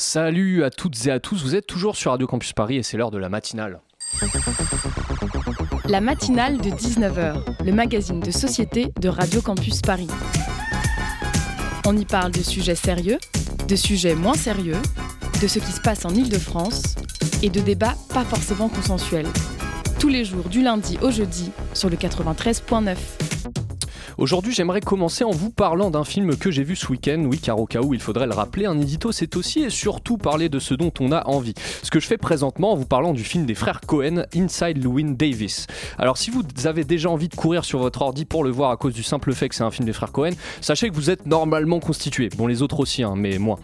Salut à toutes et à tous, vous êtes toujours sur Radio Campus Paris et c'est l'heure de la matinale. La matinale de 19h, le magazine de société de Radio Campus Paris. On y parle de sujets sérieux, de sujets moins sérieux, de ce qui se passe en Ile-de-France et de débats pas forcément consensuels. Tous les jours du lundi au jeudi sur le 93.9. Aujourd'hui, j'aimerais commencer en vous parlant d'un film que j'ai vu ce week-end. Oui, car au cas où il faudrait le rappeler, un édito, c'est aussi et surtout parler de ce dont on a envie. Ce que je fais présentement en vous parlant du film des frères Cohen, Inside Llewyn Davis. Alors, si vous avez déjà envie de courir sur votre ordi pour le voir à cause du simple fait que c'est un film des frères Cohen, sachez que vous êtes normalement constitué. Bon, les autres aussi, hein, mais moins.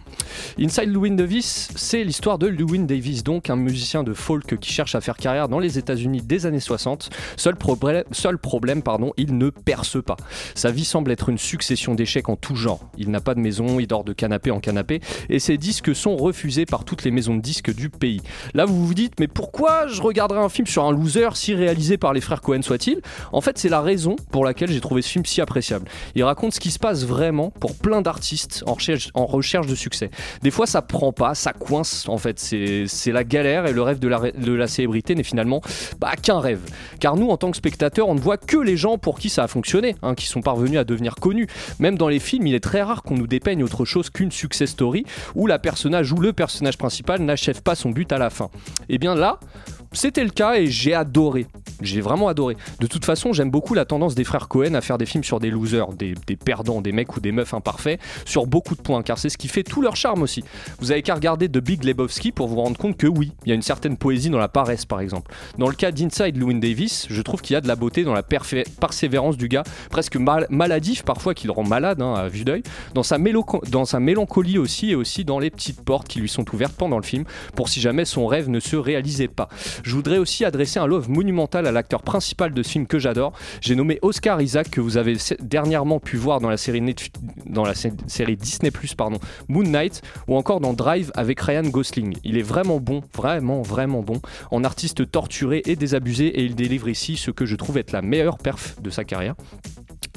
Inside Llewyn Davis, c'est l'histoire de Llewyn Davis, donc un musicien de folk qui cherche à faire carrière dans les États-Unis des années 60. Seul, problème, seul problème, pardon, il ne perce pas. Sa vie semble être une succession d'échecs en tout genre. Il n'a pas de maison, il dort de canapé en canapé, et ses disques sont refusés par toutes les maisons de disques du pays. Là, vous vous dites, mais pourquoi je regarderais un film sur un loser si réalisé par les frères Cohen soit-il En fait, c'est la raison pour laquelle j'ai trouvé ce film si appréciable. Il raconte ce qui se passe vraiment pour plein d'artistes en recherche, de succès. Des fois, ça prend pas, ça coince, en fait. C'est la galère et le rêve de la, célébrité n'est finalement bah, qu'un rêve. Car nous, en tant que spectateurs, on ne voit que les gens pour qui ça a fonctionné, hein, qui parvenus à devenir connus. Même dans les films, il est très rare qu'on nous dépeigne autre chose qu'une success story où la personnage ou le personnage principal n'achève pas son but à la fin. Et bien là, c'était le cas et j'ai adoré. J'ai vraiment adoré. De toute façon, j'aime beaucoup la tendance des frères Cohen à faire des films sur des losers, des, perdants, des mecs ou des meufs imparfaits, sur beaucoup de points, car c'est ce qui fait tout leur charme aussi. Vous avez qu'à regarder The Big Lebowski pour vous rendre compte que oui, il y a une certaine poésie dans la paresse par exemple. Dans le cas d'Inside Llewyn Davis, je trouve qu'il y a de la beauté dans la persévérance du gars, presque maladif parfois qui le rend malade hein, à vue d'œil, dans, dans sa mélancolie aussi et aussi dans les petites portes qui lui sont ouvertes pendant le film pour si jamais son rêve ne se réalisait pas. Je voudrais aussi adresser un love monumental à l'acteur principal de ce film que j'adore. J'ai nommé Oscar Isaac, que vous avez dernièrement pu voir dans la série, série Disney pardon, Moon Knight, ou encore dans Drive avec Ryan Gosling. Il est vraiment bon, vraiment, vraiment bon, en artiste torturé et désabusé, et il délivre ici ce que je trouve être la meilleure perf de sa carrière.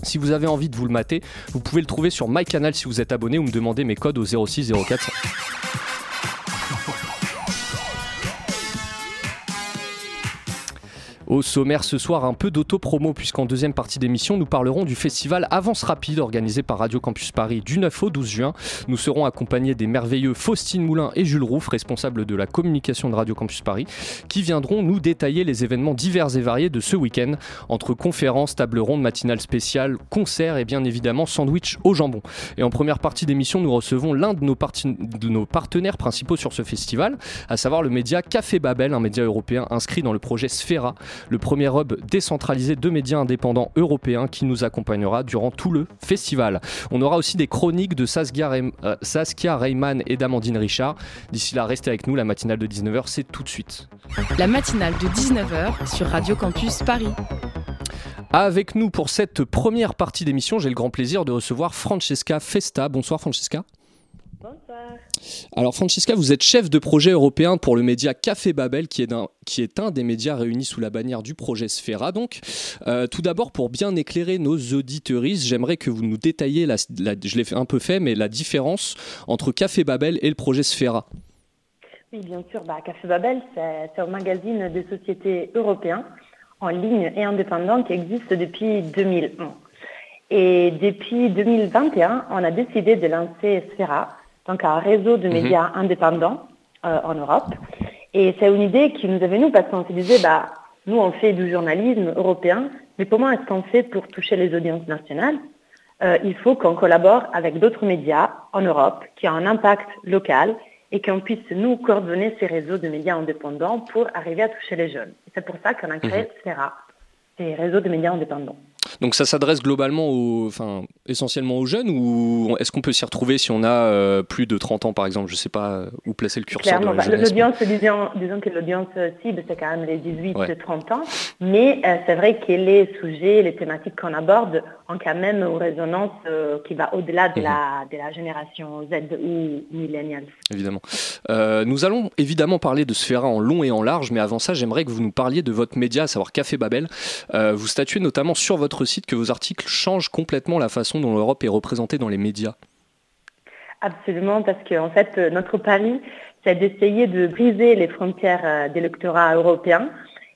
Si vous avez envie de vous le mater, vous pouvez le trouver sur MyCanal si vous êtes abonné ou me demandez mes codes au 06 04. Au sommaire ce soir, un peu d'auto-promo, puisqu'en deuxième partie d'émission, nous parlerons du festival Avance Rapide organisé par Radio Campus Paris du 9 au 12 juin. Nous serons accompagnés des merveilleux Faustine Moulin et Jules Rouff, responsables de la communication de Radio Campus Paris, qui viendront nous détailler les événements divers et variés de ce week-end, entre conférences, tables rondes, matinales spéciales, concerts et bien évidemment sandwich au jambon. Et en première partie d'émission, nous recevons l'un de, nos partenaires principaux sur ce festival, à savoir le média Café Babel, un média européen inscrit dans le projet Sfera, le premier hub décentralisé de médias indépendants européens qui nous accompagnera durant tout le festival. On aura aussi des chroniques de Saskia, euh, Saskia Reyman et d'Amandine Richard. D'ici là, restez avec nous, la matinale de 19h, c'est tout de suite. La matinale de 19h sur Radio Campus Paris. Avec nous pour cette première partie d'émission, j'ai le grand plaisir de recevoir Francesca Festa. Bonsoir Francesca. Bonsoir. Alors Francesca, vous êtes chef de projet européen pour le média Café Babel, qui est, un, qui est un des médias réunis sous la bannière du projet Sfera. Donc, euh, tout d'abord, pour bien éclairer nos auditeuristes, j'aimerais que vous nous détailliez, la, je l'ai un peu fait, mais la différence entre Café Babel et le projet Sfera. Oui, bien sûr. Bah, Café Babel, c'est un magazine de sociétés européens en ligne et indépendant qui existe depuis 2001. Et depuis 2021, on a décidé de lancer Sfera, donc un réseau de mhm. médias indépendants euh, en Europe. Et c'est une idée qui nous est venue parce qu'on se disait, bah, nous, on fait du journalisme européen, mais comment est-ce qu'on fait pour toucher les audiences nationales? Euh, Il faut qu'on collabore avec d'autres médias en Europe qui ont un impact local et qu'on puisse nous coordonner ces réseaux de médias indépendants pour arriver à toucher les jeunes. C'est pour ça qu'on a créé mmh. CERA, ces réseaux de médias indépendants. Donc ça s'adresse globalement, aux, enfin, essentiellement aux jeunes ou est-ce qu'on peut s'y retrouver si on a euh, plus de 30 ans par exemple? Je ne sais pas où placer le curseur. Clairement, bah, l'audience, disons, que l'audience cible c'est quand même les 18-30 ans, mais euh, c'est vrai que les sujets, les thématiques qu'on aborde ont quand même une résonance euh, qui va au-delà de, la, mhm. de la génération Z ou millennials. Évidemment. nous allons évidemment parler de Sfera en long et en large, mais avant ça j'aimerais que vous nous parliez de votre média, à savoir Café Babel. vous statuez notamment sur votre site que vos articles changent complètement la façon dont l'Europe est représentée dans les médias Absolument, parce qu'en en fait, notre pari, c'est d'essayer de briser les frontières des lectorats européens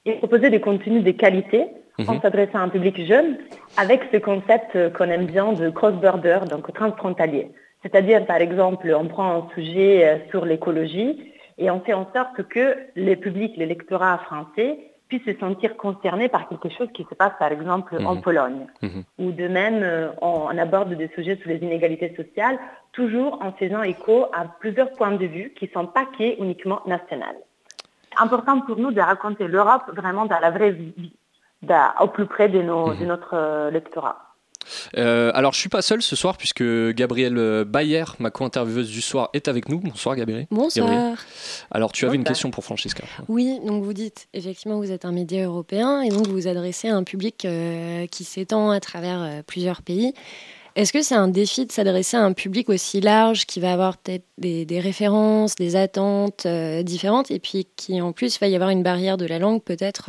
et proposer des contenus de qualité en mhm. s'adressant à un public jeune avec ce concept qu'on aime bien de cross-border, donc transfrontalier. C'est-à-dire, par exemple, on prend un sujet euh, sur l'écologie et on fait en sorte que les publics, l'électorat français puissent se sentir concernés par quelque chose qui se passe, par exemple, en mhm. Pologne. Mhm. Ou de même, euh, on aborde des sujets sur les inégalités sociales, toujours en faisant écho à plusieurs points de vue qui ne sont pas qu'uniquement uniquement nationaux. Important pour nous de raconter l'Europe vraiment dans la vraie vie, au plus près de, nos, de mhm. notre euh, lectorat. Euh, alors, je suis pas seul ce soir puisque Gabrielle Bayer, ma co-intervieweuse du soir, est avec nous. Bonsoir, Gabrielle. Bonsoir. Alors, tu avais une question pour Francesca. Oui, donc vous dites effectivement vous êtes un média européen et donc vous vous adressez à un public euh, qui s'étend à travers euh, plusieurs pays. Est-ce que c'est un défi de s'adresser à un public aussi large qui va avoir peut-être des, références, des attentes différentes et puis qui en plus va y avoir une barrière de la langue peut-être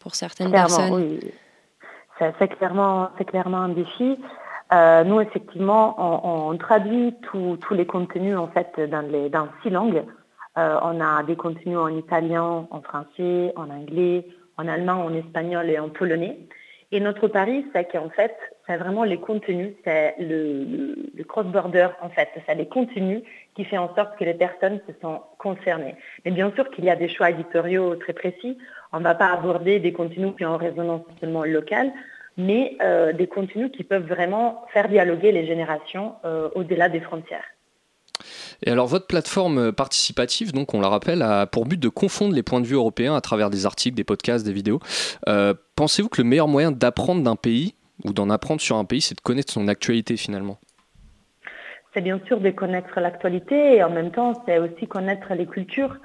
pour certaines personnes oui c'est clairement, clairement un défi. Euh, nous, effectivement, on, traduit tous les contenus en fait dans, les, dans six langues. Euh, on a des contenus en italien, en français, en anglais, en allemand, en espagnol et en polonais. Et notre pari, c'est qu'en fait, c'est vraiment les contenus, c'est le, cross-border en fait, c'est les contenus qui fait en sorte que les personnes se sont concernées. Mais bien sûr qu'il y a des choix éditoriaux très précis. On ne va pas aborder des contenus qui ont résonance seulement locale, mais euh, des contenus qui peuvent vraiment faire dialoguer les générations euh, au-delà des frontières. Et alors votre plateforme participative, donc on la rappelle, a pour but de confondre les points de vue européens à travers des articles, des podcasts, des vidéos. Euh, pensez-vous que le meilleur moyen d'apprendre d'un pays ou d'en apprendre sur un pays, c'est de connaître son actualité finalement? C'est bien sûr de connaître l'actualité et en même temps c'est aussi connaître les cultures.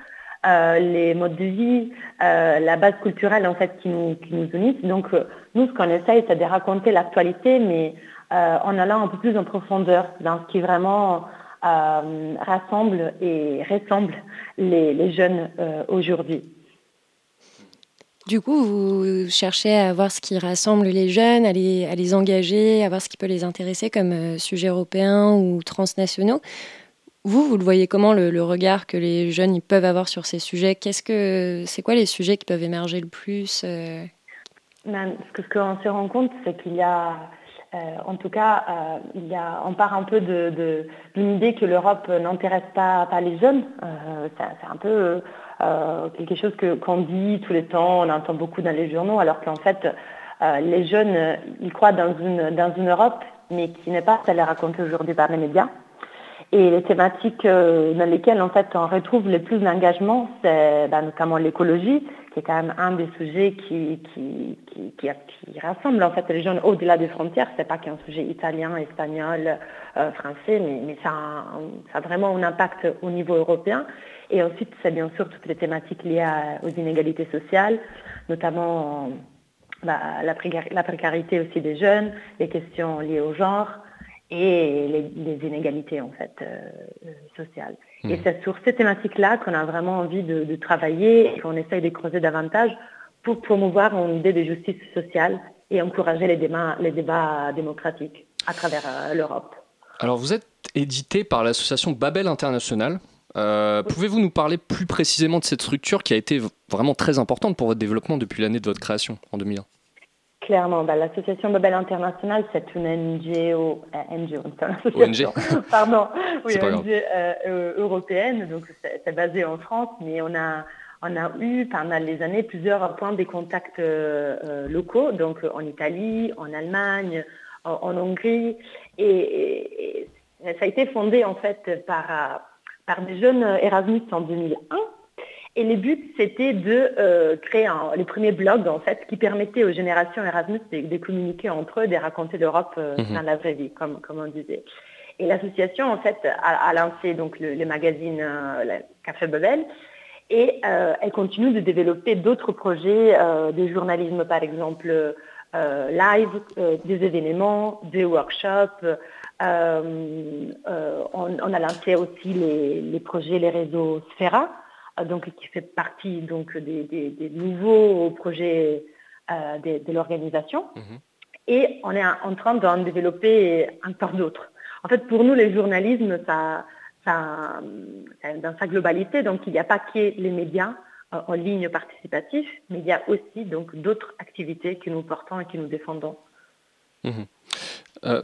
Euh, les modes de vie, euh, la base culturelle en fait qui nous, qui nous. Donc nous, ce qu'on essaye, c'est de raconter l'actualité, mais en allant un peu plus en profondeur dans ce qui vraiment euh, rassemble et ressemble les, jeunes euh, aujourd'hui. Du coup, vous cherchez à voir ce qui rassemble les jeunes, à les, à les engager, à voir ce qui peut les intéresser comme euh, sujets européens ou transnationaux. Vous, vous le voyez comment le, regard que les jeunes ils peuvent avoir sur ces sujets? Qu'est-ce que c'est quoi les sujets qui peuvent émerger le plus ben, Ce qu'on se rend compte, c'est qu'il y a euh, en tout cas, euh, il y a, on part un peu d'une idée que l'Europe n'intéresse pas, les jeunes. Euh, c'est, un peu quelque chose qu'on dit tous les temps, on entend beaucoup dans les journaux, alors qu'en fait, les jeunes, ils croient dans une, dans une Europe, mais qui n'est pas celle racontée aujourd'hui par les médias. Et les thématiques dans lesquelles en fait on retrouve le plus d'engagement, c'est bah, notamment l'écologie, c'est quand même un des sujets qui, qui, qui, rassemble en fait les jeunes au-delà des frontières. C'est pas qu'un sujet italien, espagnol, euh, français, mais, ça, a, vraiment un impact au niveau européen. Et ensuite, c'est bien sûr toutes les thématiques liées aux inégalités sociales, notamment bah, la, précarité aussi des jeunes, les questions liées au genre et les, inégalités en fait euh, sociales. Et mmh. c'est sur ces thématiques-là qu'on a vraiment envie de, travailler et qu'on essaye de creuser davantage pour promouvoir une idée de justice sociale et encourager les débats, les débats démocratiques à travers euh, l'Europe. Alors vous êtes édité par l'association Babel International. Euh, pouvez-vous nous parler plus précisément de cette structure qui a été vraiment très importante pour votre développement depuis l'année de votre création en 2001 Clairement, bah, l'association Babel International, c'est une NGO, euh, NGO ONG. pardon, oui, ONG euh, euh, européenne, donc c'est basé en France, mais on a, on a eu pendant les années plusieurs points de contact locaux, donc en Italie, en Allemagne, en, Hongrie, et, ça a été fondé en fait par, par des jeunes Erasmus en 2001 et le but, c'était de euh, créer un, les premiers blogs, en fait, qui permettaient aux générations Erasmus de, communiquer entre eux, de raconter l'Europe euh, mhm. dans la vraie vie, comme, comme on disait. Et l'association, en fait, a, lancé donc le, les magazines euh, Café Babel, et elle continue de développer d'autres projets de journalisme, par exemple, live, des événements, des workshops. On, on, a lancé aussi les, les projets, les réseaux Sphera, donc, qui fait partie donc, des, nouveaux projets euh, de, l'organisation. Mhm. Et on est en train d'en développer encore d'autres. En fait, pour nous, le journalisme, ça, ça, dans sa globalité, donc il n'y a pas que les médias en ligne participatifs, mais il y a aussi donc d'autres activités que nous portons et que nous défendons. Mhm. Euh,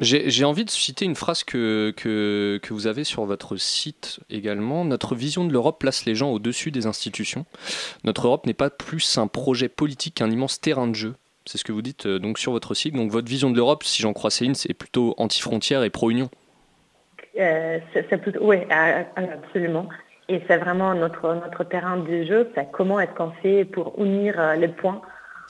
j'ai envie de citer une phrase que, que, que, vous avez sur votre site également. Notre vision de l'Europe place les gens au-dessus des institutions. Notre Europe n'est pas plus un projet politique qu'un immense terrain de jeu. C'est ce que vous dites euh, donc sur votre site. Donc votre vision de l'Europe, si j'en crois Céline, c'est plutôt anti-frontière et pro-union. Euh, oui, absolument. Et c'est vraiment notre, notre terrain de jeu. C'est comment est-ce qu'on fait pour unir euh, les points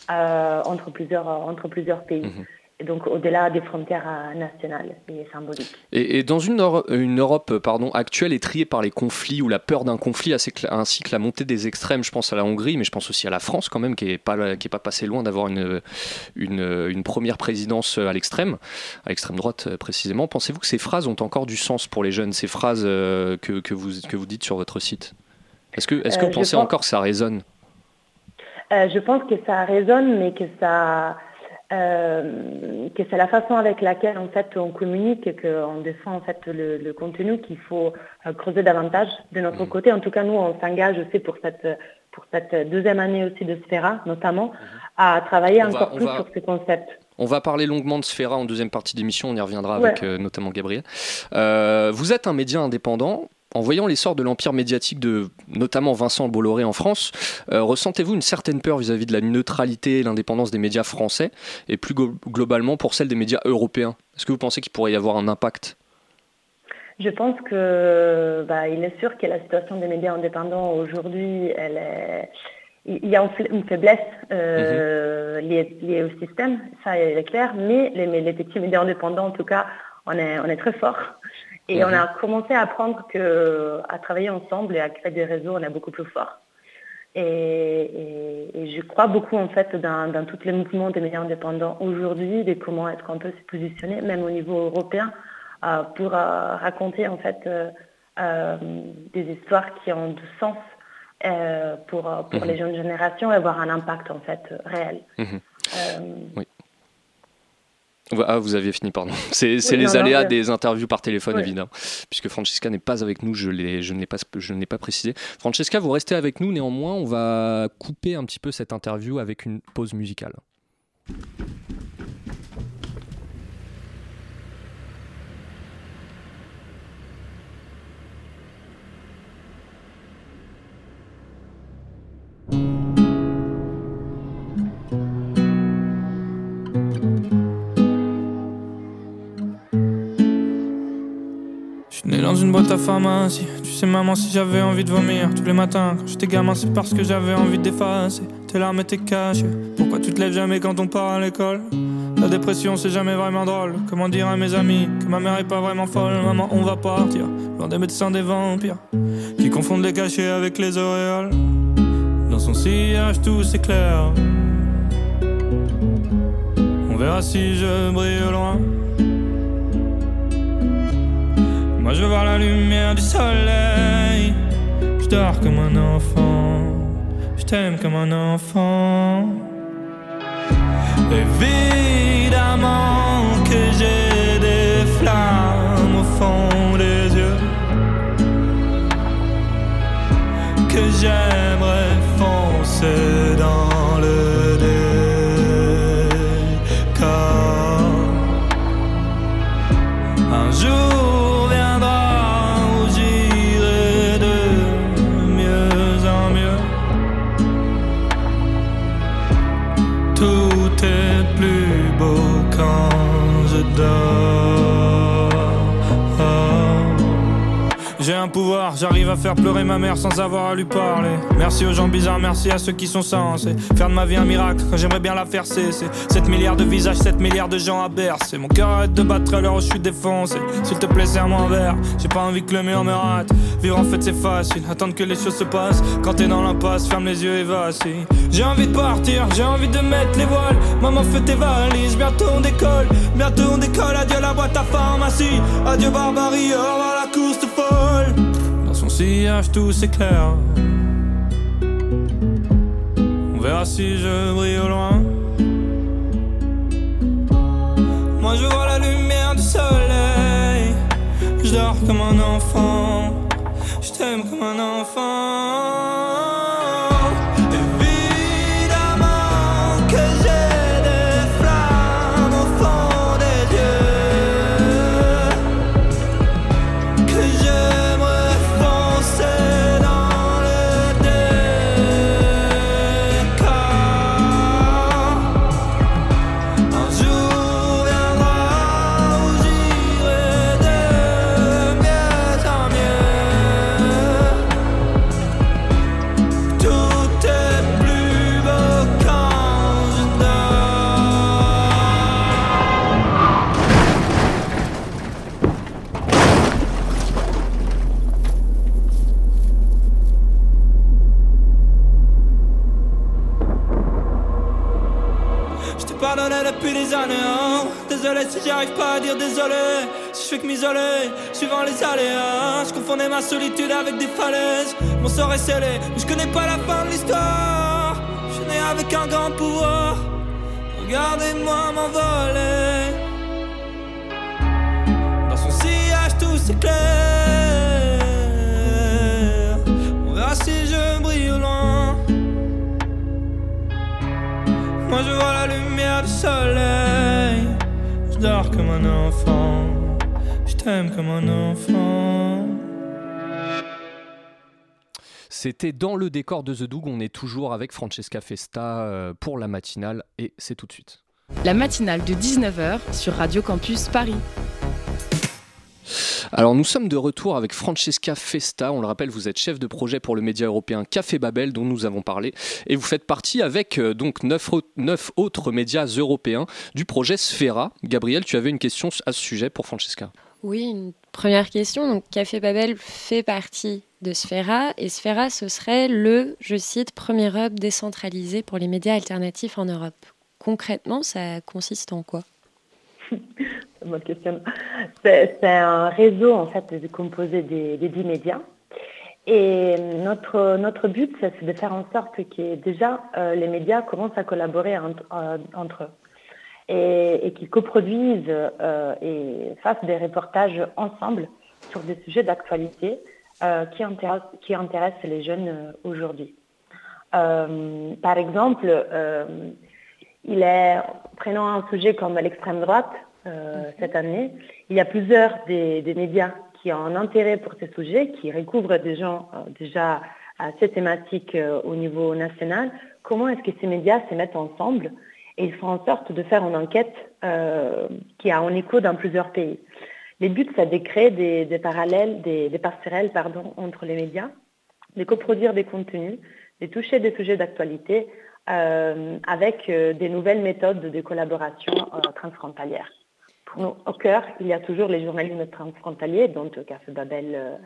entre, plusieurs, entre plusieurs pays. Mhm donc au-delà des frontières euh, nationales et symboliques. Et, dans une, une Europe pardon, actuelle et triée par les conflits ou la peur d'un conflit, ainsi que la montée des extrêmes, je pense à la Hongrie, mais je pense aussi à la France quand même, qui n'est pas, qui est pas passé loin d'avoir une, une, une, première présidence à l'extrême, à l'extrême droite euh, précisément. Pensez-vous que ces phrases ont encore du sens pour les jeunes, ces phrases euh, que, que, vous, que vous dites sur votre site? Est-ce que, est -ce que vous pensez encore que ça résonne? Je pense que ça résonne, mais que ça euh, que c'est la façon avec laquelle en fait on communique et qu'on défend en fait le, contenu qu'il faut euh, creuser davantage de notre mmh. côté. En tout cas, nous, on s'engage aussi pour cette pour cette deuxième année aussi de Sphera, notamment, mmh. à travailler encore plus sur ces concepts. On va parler longuement de Sphera en deuxième partie d'émission, on y reviendra avec euh, notamment Gabriel. vous êtes un média indépendant, en voyant l'essor de l'empire médiatique de notamment Vincent Bolloré en France, euh, ressentez-vous une certaine peur vis-à-vis de la neutralité et l'indépendance des médias français et plus globalement pour celle des médias européens? Est-ce que vous pensez qu'il pourrait y avoir un impact? Je pense que bah, il est sûr que la situation des médias indépendants aujourd'hui, elle est... il y a une faiblesse euh, mhm. liée, au système, ça est clair, mais les, les petits médias indépendants, en tout cas, on est, on est très forts. Et on a mhm. commencé à apprendre que, à travailler ensemble et à créer des réseaux, on est beaucoup plus fort. Et, je crois beaucoup en fait dans, tous les mouvements des médias indépendants aujourd'hui, de comment est-ce qu'on peut se positionner, même au niveau européen, euh, pour euh, raconter en fait euh, des histoires qui ont du sens pour, pour mhm. les jeunes générations et avoir un impact en fait réel. Mhm. oui. Ah, vous aviez fini, pardon. C'est les aléas des interviews par téléphone, évidemment. Puisque Francesca n'est pas avec nous, je, je ne l'ai pas, pas précisé. Francesca, vous restez avec nous, néanmoins, on va couper un petit peu cette interview avec une pause musicale. Pharmacie. Tu sais, maman, si j'avais envie de vomir tous les matins quand j'étais gamin, c'est parce que j'avais envie d'effacer tes larmes et tes caches. Pourquoi tu te lèves jamais quand on part à l'école? La dépression, c'est jamais vraiment drôle. Comment dire à mes amis que ma mère est pas vraiment folle? Maman, on va partir, loin des médecins, des vampires qui confondent les cachets avec les auréoles. Dans son sillage, tout s'éclaire. On verra si je brille loin. Moi je voir la lumière du soleil. Je dors comme un enfant. Je t'aime comme un enfant. Évidemment que j'ai des flammes au fond des yeux. Que j'aimerais foncer j'arrive à faire pleurer ma mère sans avoir à lui parler. Merci aux gens bizarres, merci à ceux qui sont censés faire de ma vie un miracle j'aimerais bien la faire cesser. 7 milliards de visages, 7 milliards de gens à bercer. Mon cœur arrête de battre à l'heure où je suis défoncé. S'il te plaît, serre-moi un verre. J'ai pas envie que le mur me rate. Vivre en fait c'est facile, attendre que les choses se passent. Quand t'es dans l'impasse, ferme les yeux et vacille. J'ai envie de partir, j'ai envie de mettre les voiles. Maman, fais tes valises, bientôt on décolle. Bientôt on décolle, adieu la boîte à pharmacie. Adieu barbarie, au revoir la course folle. Sillage tout s'éclaire. On verra si je brille au loin. Moi je vois la lumière du soleil. Je dors comme un enfant, je t'aime comme un enfant. Si j'arrive pas à dire désolé. Si je fais que m'isoler, suivant les aléas. Je confondais ma solitude avec des falaises. Mon sort est scellé, mais je connais pas la fin de l'histoire. Je né avec un grand pouvoir. Regardez-moi m'envoler. Dans son sillage, tout s'éclaire. On verra si je brille au loin. Moi je vois la lumière du soleil comme un enfant. Je t'aime comme un enfant. C'était dans le décor de The Doug. On est toujours avec Francesca Festa euh, pour la matinale et c'est tout de suite. La matinale de 19h sur Radio Campus Paris. Alors nous sommes de retour avec Francesca Festa. On le rappelle, vous êtes chef de projet pour le média européen Café Babel dont nous avons parlé et vous faites partie avec euh, donc neuf, autres médias européens du projet Sfera. Gabriel, tu avais une question à ce sujet pour Francesca. Oui, une première question. Donc Café Babel fait partie de Sfera et Sfera ce serait le, je cite, premier hub décentralisé pour les médias alternatifs en Europe. Concrètement, ça consiste en quoi? C'est un réseau en fait composé des, dix médias. Et notre, notre but, c'est de faire en sorte que déjà euh, les médias commencent à collaborer euh, entre, eux et, qu'ils coproduisent euh, et fassent des reportages ensemble sur des sujets d'actualité qui, qui intéressent les jeunes aujourd'hui. par exemple, il est, prenant un sujet comme l'extrême droite, euh, cette année. Il y a plusieurs des, médias qui ont un intérêt pour ces sujets, qui recouvrent des gens euh, déjà assez thématiques euh, au niveau national. Comment est-ce que ces médias se mettent ensemble et ils font en sorte de faire une enquête qui a un écho dans plusieurs pays? Les buts, c'est de créer des, parallèles, des, passerelles pardon, entre les médias, de coproduire des contenus, de toucher des sujets d'actualité avec des nouvelles méthodes de collaboration transfrontalière au cœur, il y a toujours les journalistes transfrontaliers, dont Café Babel euh,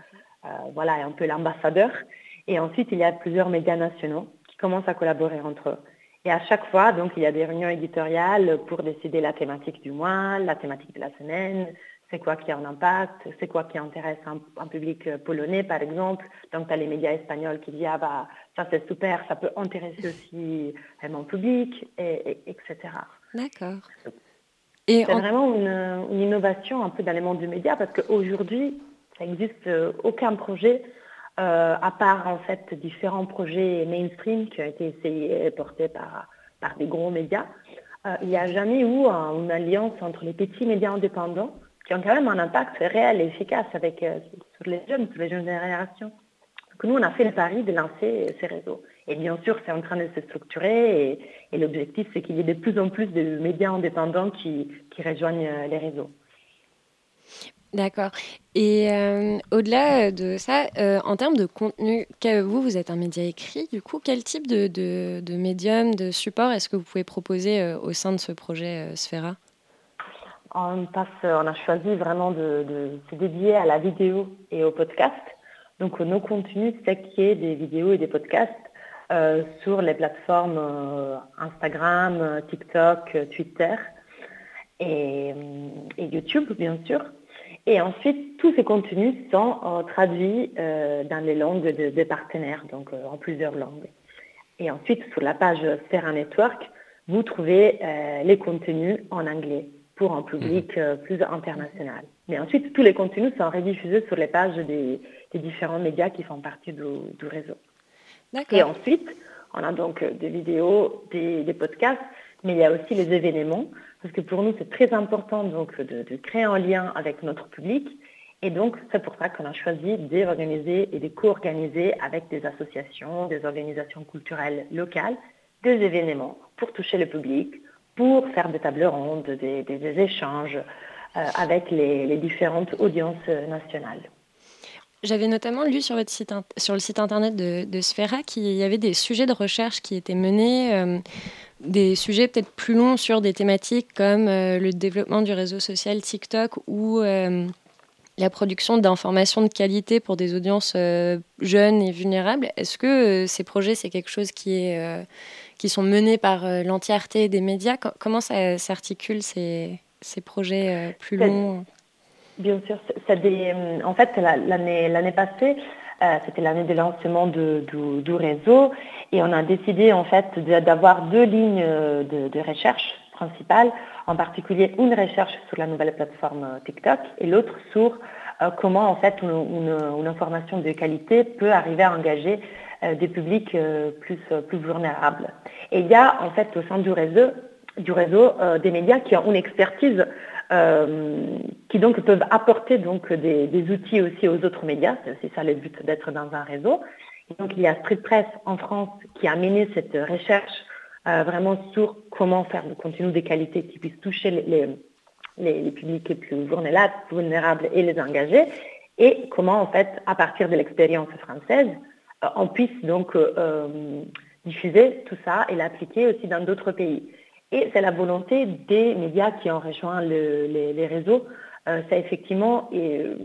euh, voilà, est un peu l'ambassadeur. Et ensuite, il y a plusieurs médias nationaux qui commencent à collaborer entre eux. Et à chaque fois, donc, il y a des réunions éditoriales pour décider la thématique du mois, la thématique de la semaine, c'est quoi qui a un impact, c'est quoi qui intéresse un, public euh, polonais, par exemple? Donc, tu as les médias espagnols qui disent, ah bah, ça c'est super, ça peut intéresser aussi mon public, et, etc. D'accord. C'est vraiment une, innovation un peu dans les mondes du média parce qu'aujourd'hui, ça n'existe euh, aucun projet, euh, à part en fait différents projets mainstream qui ont été essayés et portés par, par des gros médias. Euh, il n'y a jamais eu une alliance entre les petits médias indépendants qui ont quand même un impact réel et efficace avec, sur les jeunes, sur les jeunes générations. Donc nous, on a fait le pari de lancer ces réseaux. Et bien sûr, c'est en train de se structurer et, l'objectif, c'est qu'il y ait de plus en plus de médias indépendants qui, rejoignent euh, les réseaux. D'accord. Et euh, au-delà de ça, euh, en termes de contenu, vous, vous êtes un média écrit, du coup, quel type de, de, médium, de support est-ce que vous pouvez proposer au sein de ce projet Sphera? On, a choisi vraiment de, se dédier à la vidéo et au podcast. Donc nos contenus, c'est qu'il y ait des vidéos et des podcasts euh, sur les plateformes euh, Instagram, TikTok, Twitter et, YouTube, bien sûr. Et ensuite, tous ces contenus sont euh, traduits dans les langues des partenaires, donc en plusieurs langues. Et ensuite, sur la page Sphera Network, vous trouvez les contenus en anglais. Pour un public mhm. plus international. Mais ensuite, tous les contenus sont rediffusés sur les pages des, différents médias qui font partie du, réseau. Et ensuite, on a donc des vidéos, des, podcasts, mais il y a aussi les événements, parce que pour nous, c'est très important donc de, de créer un lien avec notre public et donc, c'est pour ça qu'on a choisi d'organiser et de co-organiser avec des associations, des organisations culturelles locales, des événements pour toucher le public, pour faire des tables rondes, des, échanges euh, avec les, différentes audiences nationales. J'avais notamment lu sur, votre site, sur le site internet de, de qu'il y avait des sujets de recherche qui étaient menés, euh, des sujets peut-être plus longs sur des thématiques comme euh, le développement du réseau social TikTok ou la production d'informations de qualité pour des audiences jeunes et vulnérables. Est-ce que ces projets, c'est quelque chose qui, est, qui sont menés par l'entièreté des médias Comment ça s'articule ces, ces projets plus longs? Bien sûr, des, en fait, l'année passée, c'était l'année de lancement du, du, réseau et on a décidé en fait d'avoir deux lignes de, de recherche principales. En particulier une recherche sur la nouvelle plateforme euh, TikTok et l'autre sur euh, comment en fait une, information de qualité peut arriver à engager euh, des publics plus, plus vulnérables. Et il y a en fait au sein du réseau, du réseau des médias qui ont une expertise qui donc peuvent apporter donc des, outils aussi aux autres médias. C'est ça le but d'être dans un réseau. Donc il y a Street Press en France qui a mené cette recherche euh, vraiment sur comment faire du contenu de qualité qui puisse toucher les, les, publics les plus vulnérables et les engager, et comment en fait, à partir de l'expérience française, euh, on puisse donc euh, diffuser tout ça et l'appliquer aussi dans d'autres pays. Et c'est la volonté des médias qui ont rejoint les, réseaux. c'est effectivement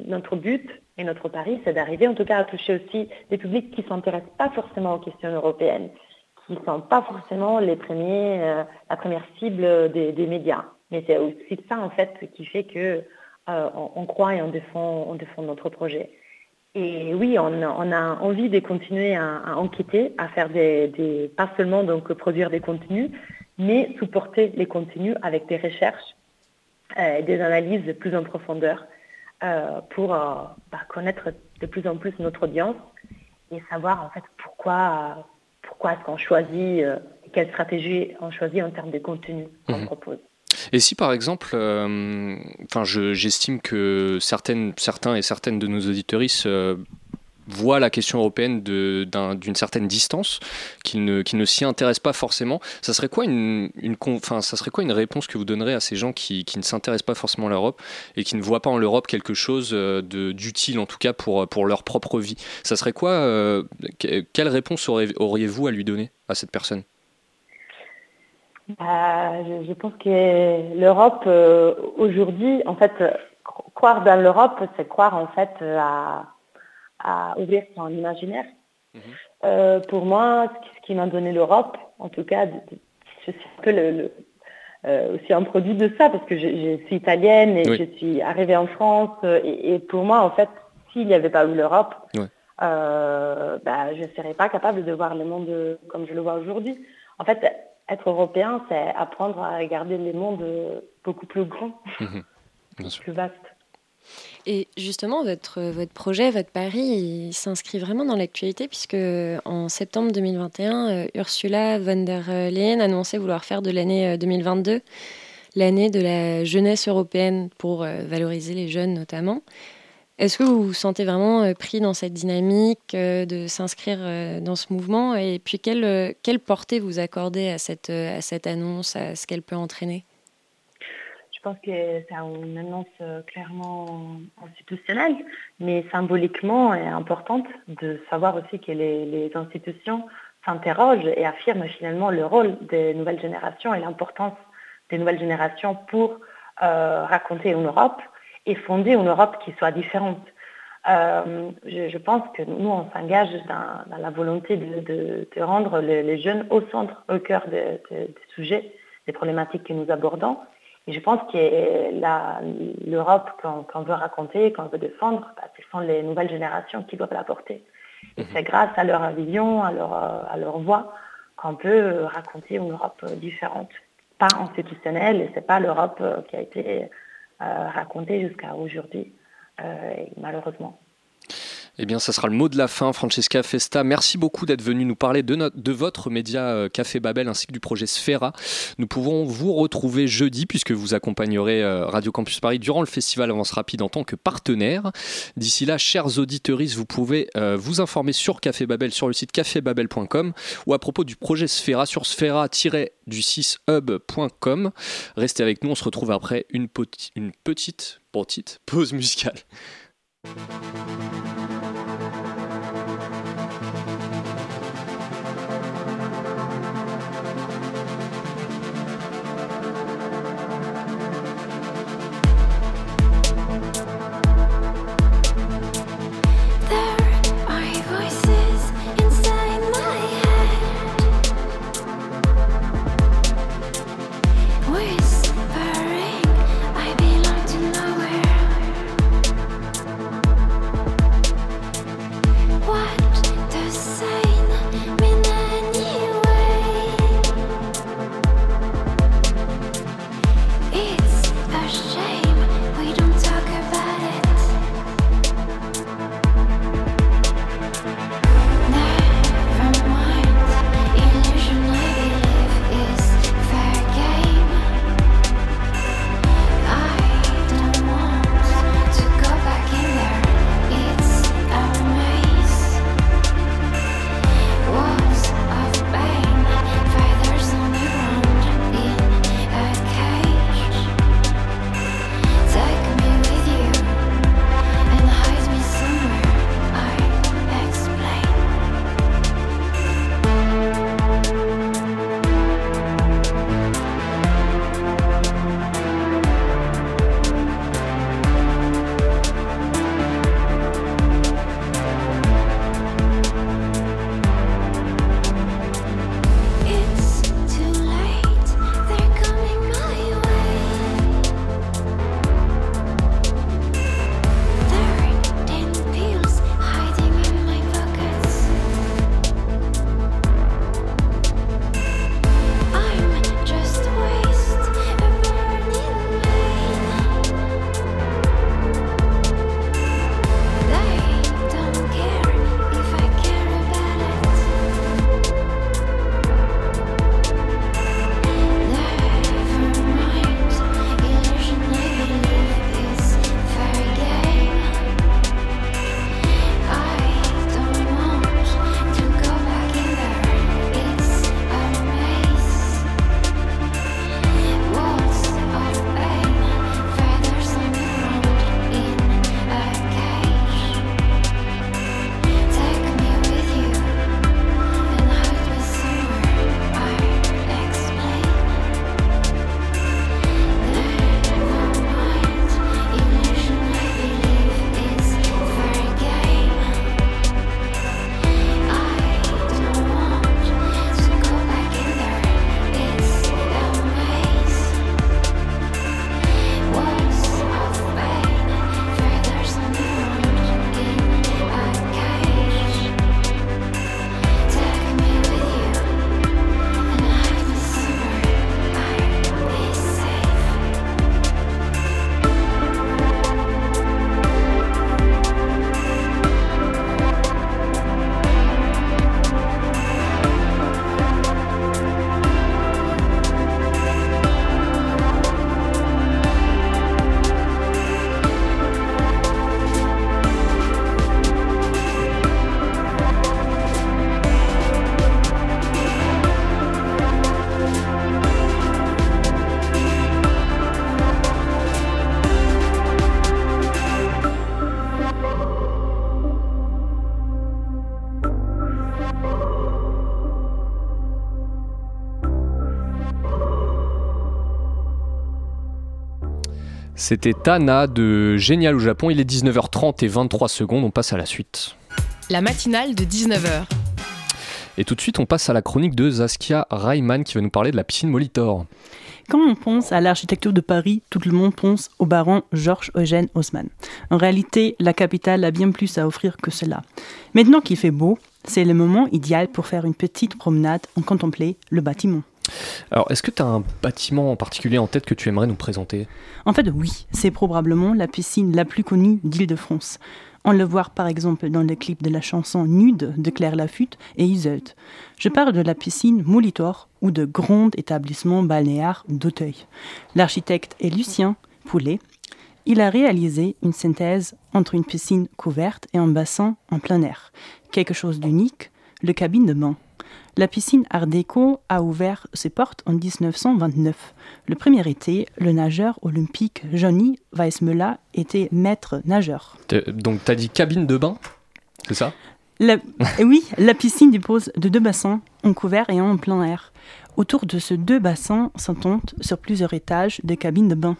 notre but et notre pari, c'est d'arriver en tout cas à toucher aussi des publics qui ne s'intéressent pas forcément aux questions européennes, qui ne sont pas forcément les premiers, euh, la première cible des, médias. Mais c'est aussi ça en fait qui fait que euh, on, croit et on défend notre projet. Et oui, on, a envie de continuer à, enquêter, à faire des, pas seulement donc produire des contenus, mais supporter les contenus avec des recherches, euh, des analyses plus en profondeur pour bah, connaître de plus en plus notre audience et savoir en fait pourquoi pourquoi est-ce qu'on choisit, euh, quelle stratégie on choisit en termes de contenu qu'on mhm. propose. Et si par exemple, euh, enfin, j'estime que certaines, certains et certaines de nos auditoristes euh, voient la question européenne d'une certaine distance, qu'ils ne, s'y intéressent pas forcément. Ça serait, quoi une, réponse que vous donnerez à ces gens qui, ne s'intéressent pas forcément à l'Europe et qui ne voient pas en l'Europe quelque chose euh, d'utile, en tout cas pour, pour leur propre vie? Ça serait quoi euh, Quelle réponse auriez-vous à lui donner à cette personne? Bah, je, pense que l'Europe, euh, aujourd'hui, en fait, croire dans l'Europe, c'est croire en fait à à ouvrir son imaginaire. Mhm. Euh, pour moi, ce qui, m'a donné l'Europe, en tout cas, je suis un peu le, euh, aussi un produit de ça parce que je, suis italienne et je suis arrivée en France euh, et, pour moi, en fait, s'il n'y avait pas eu l'Europe, bah, je ne serais pas capable de voir le monde comme je le vois aujourd'hui. En fait, être européen, c'est apprendre à regarder le monde beaucoup plus grand, mhm. plus vaste. Et justement, votre, votre projet, votre pari, il s'inscrit vraiment dans l'actualité puisque en septembre 2021, euh, Ursula von der Leyen annonçait vouloir faire de l'année 2022 euh, l'année de la jeunesse européenne pour euh, valoriser les jeunes notamment. Est-ce que vous vous sentez vraiment pris dans cette dynamique de s'inscrire dans ce mouvement? Et puis, quelle, quelle portée vous accordez à cette, à cette annonce, à ce qu'elle peut entraîner? Je pense que c'est une annonce euh, clairement institutionnelle, mais symboliquement importante de savoir aussi que les, institutions s'interrogent et affirment finalement le rôle des nouvelles générations et l'importance des nouvelles générations pour euh, raconter une Europe et fonder une Europe qui soit différente. Euh, je, pense que nous, on s'engage dans, la volonté de, rendre les, jeunes au centre, au cœur des sujets, des problématiques que nous abordons, et je pense que l'Europe qu'on veut raconter, qu'on veut défendre, bah, ce sont les nouvelles générations qui doivent l'apporter. Et mhm. c'est grâce à leur vision, à leur, à leur voix, qu'on peut raconter une Europe différente. pas institutionnel et c'est pas l'Europe qui a été racontée jusqu'à aujourd'hui, malheureusement. Eh bien, ça sera le mot de la fin, Francesca Festa. Merci beaucoup d'être venue nous parler de, votre média euh, Café Babel ainsi que du projet Sfera. Nous pouvons vous retrouver jeudi puisque vous accompagnerez euh, Radio Campus Paris durant le festival Avance Rapide en tant que partenaire. D'ici là, chers auditeurs, vous pouvez euh, vous informer sur Café Babel sur le site cafébabel.com ou à propos du projet Sfera sur sfera-du6hub.com. Restez avec nous, on se retrouve après une, une petite, petite pause musicale. C'était Tana de Génial au Japon. Il est 19h30 et 23 secondes. On passe à la suite. La matinale de 19h. Et tout de suite, on passe à la chronique de Zaskia Reimann qui va nous parler de la piscine Molitor. Quand on pense à l'architecture de Paris, tout le monde pense au baron Georges Eugène Haussmann. En réalité, la capitale a bien plus à offrir que cela. Maintenant qu'il fait beau, c'est le moment idéal pour faire une petite promenade en contempler le bâtiment. Alors, est-ce que tu as un bâtiment en particulier en tête que tu aimerais nous présenter? En fait, oui, c'est probablement la piscine la plus connue d'Île-de-France. On le voit par exemple dans le clip de la chanson Nude de Claire Lafute et Iseult. Je parle de la piscine Molitor ou de grand établissement balnéaire d'Auteuil. L'architecte est Lucien Poulet. Il a réalisé une synthèse entre une piscine couverte et un bassin en plein air. Quelque chose d'unique, le cabine de bain. La piscine Art déco a ouvert ses portes en 1929. Le premier été, le nageur olympique Johnny Weissmuller était maître nageur. Donc, tu as dit cabine de bain C'est ça? Oui, la piscine dispose de deux bassins, en couvert et en plein air. Autour de ces deux bassins s'entendent sur plusieurs étages des cabines de bain.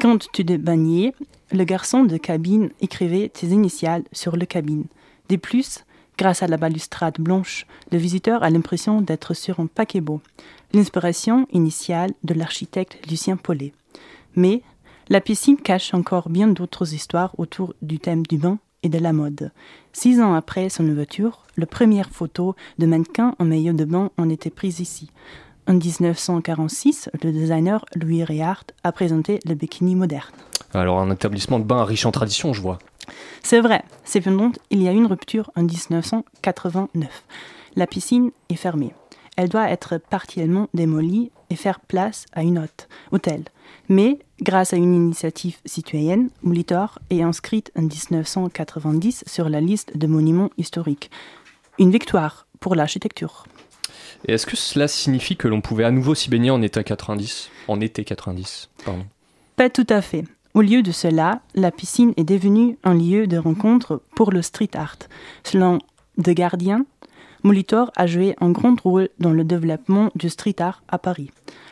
Quand tu te baignais, le garçon de cabine écrivait tes initiales sur le cabine. De plus, Grâce à la balustrade blanche, le visiteur a l'impression d'être sur un paquebot, l'inspiration initiale de l'architecte Lucien Paulet. Mais la piscine cache encore bien d'autres histoires autour du thème du bain et de la mode. Six ans après son ouverture, la première photo de mannequin en maillot de bain en était prise ici. En 1946, le designer Louis Réard a présenté le bikini moderne. Alors un établissement de bain riche en tradition, je vois. C'est vrai, cependant, il y a eu une rupture en 1989. La piscine est fermée. Elle doit être partiellement démolie et faire place à une autre, hôtel. Mais, grâce à une initiative citoyenne, Molitor est inscrite en 1990 sur la liste de monuments historiques. Une victoire pour l'architecture. Et est-ce que cela signifie que l'on pouvait à nouveau s'y baigner en été 90 En été 90, pardon. Pas tout à fait. Au lieu de cela, la piscine est devenue un lieu de rencontre pour le street art. Selon The Guardian, Molitor a joué un grand rôle dans le développement du street art à Paris.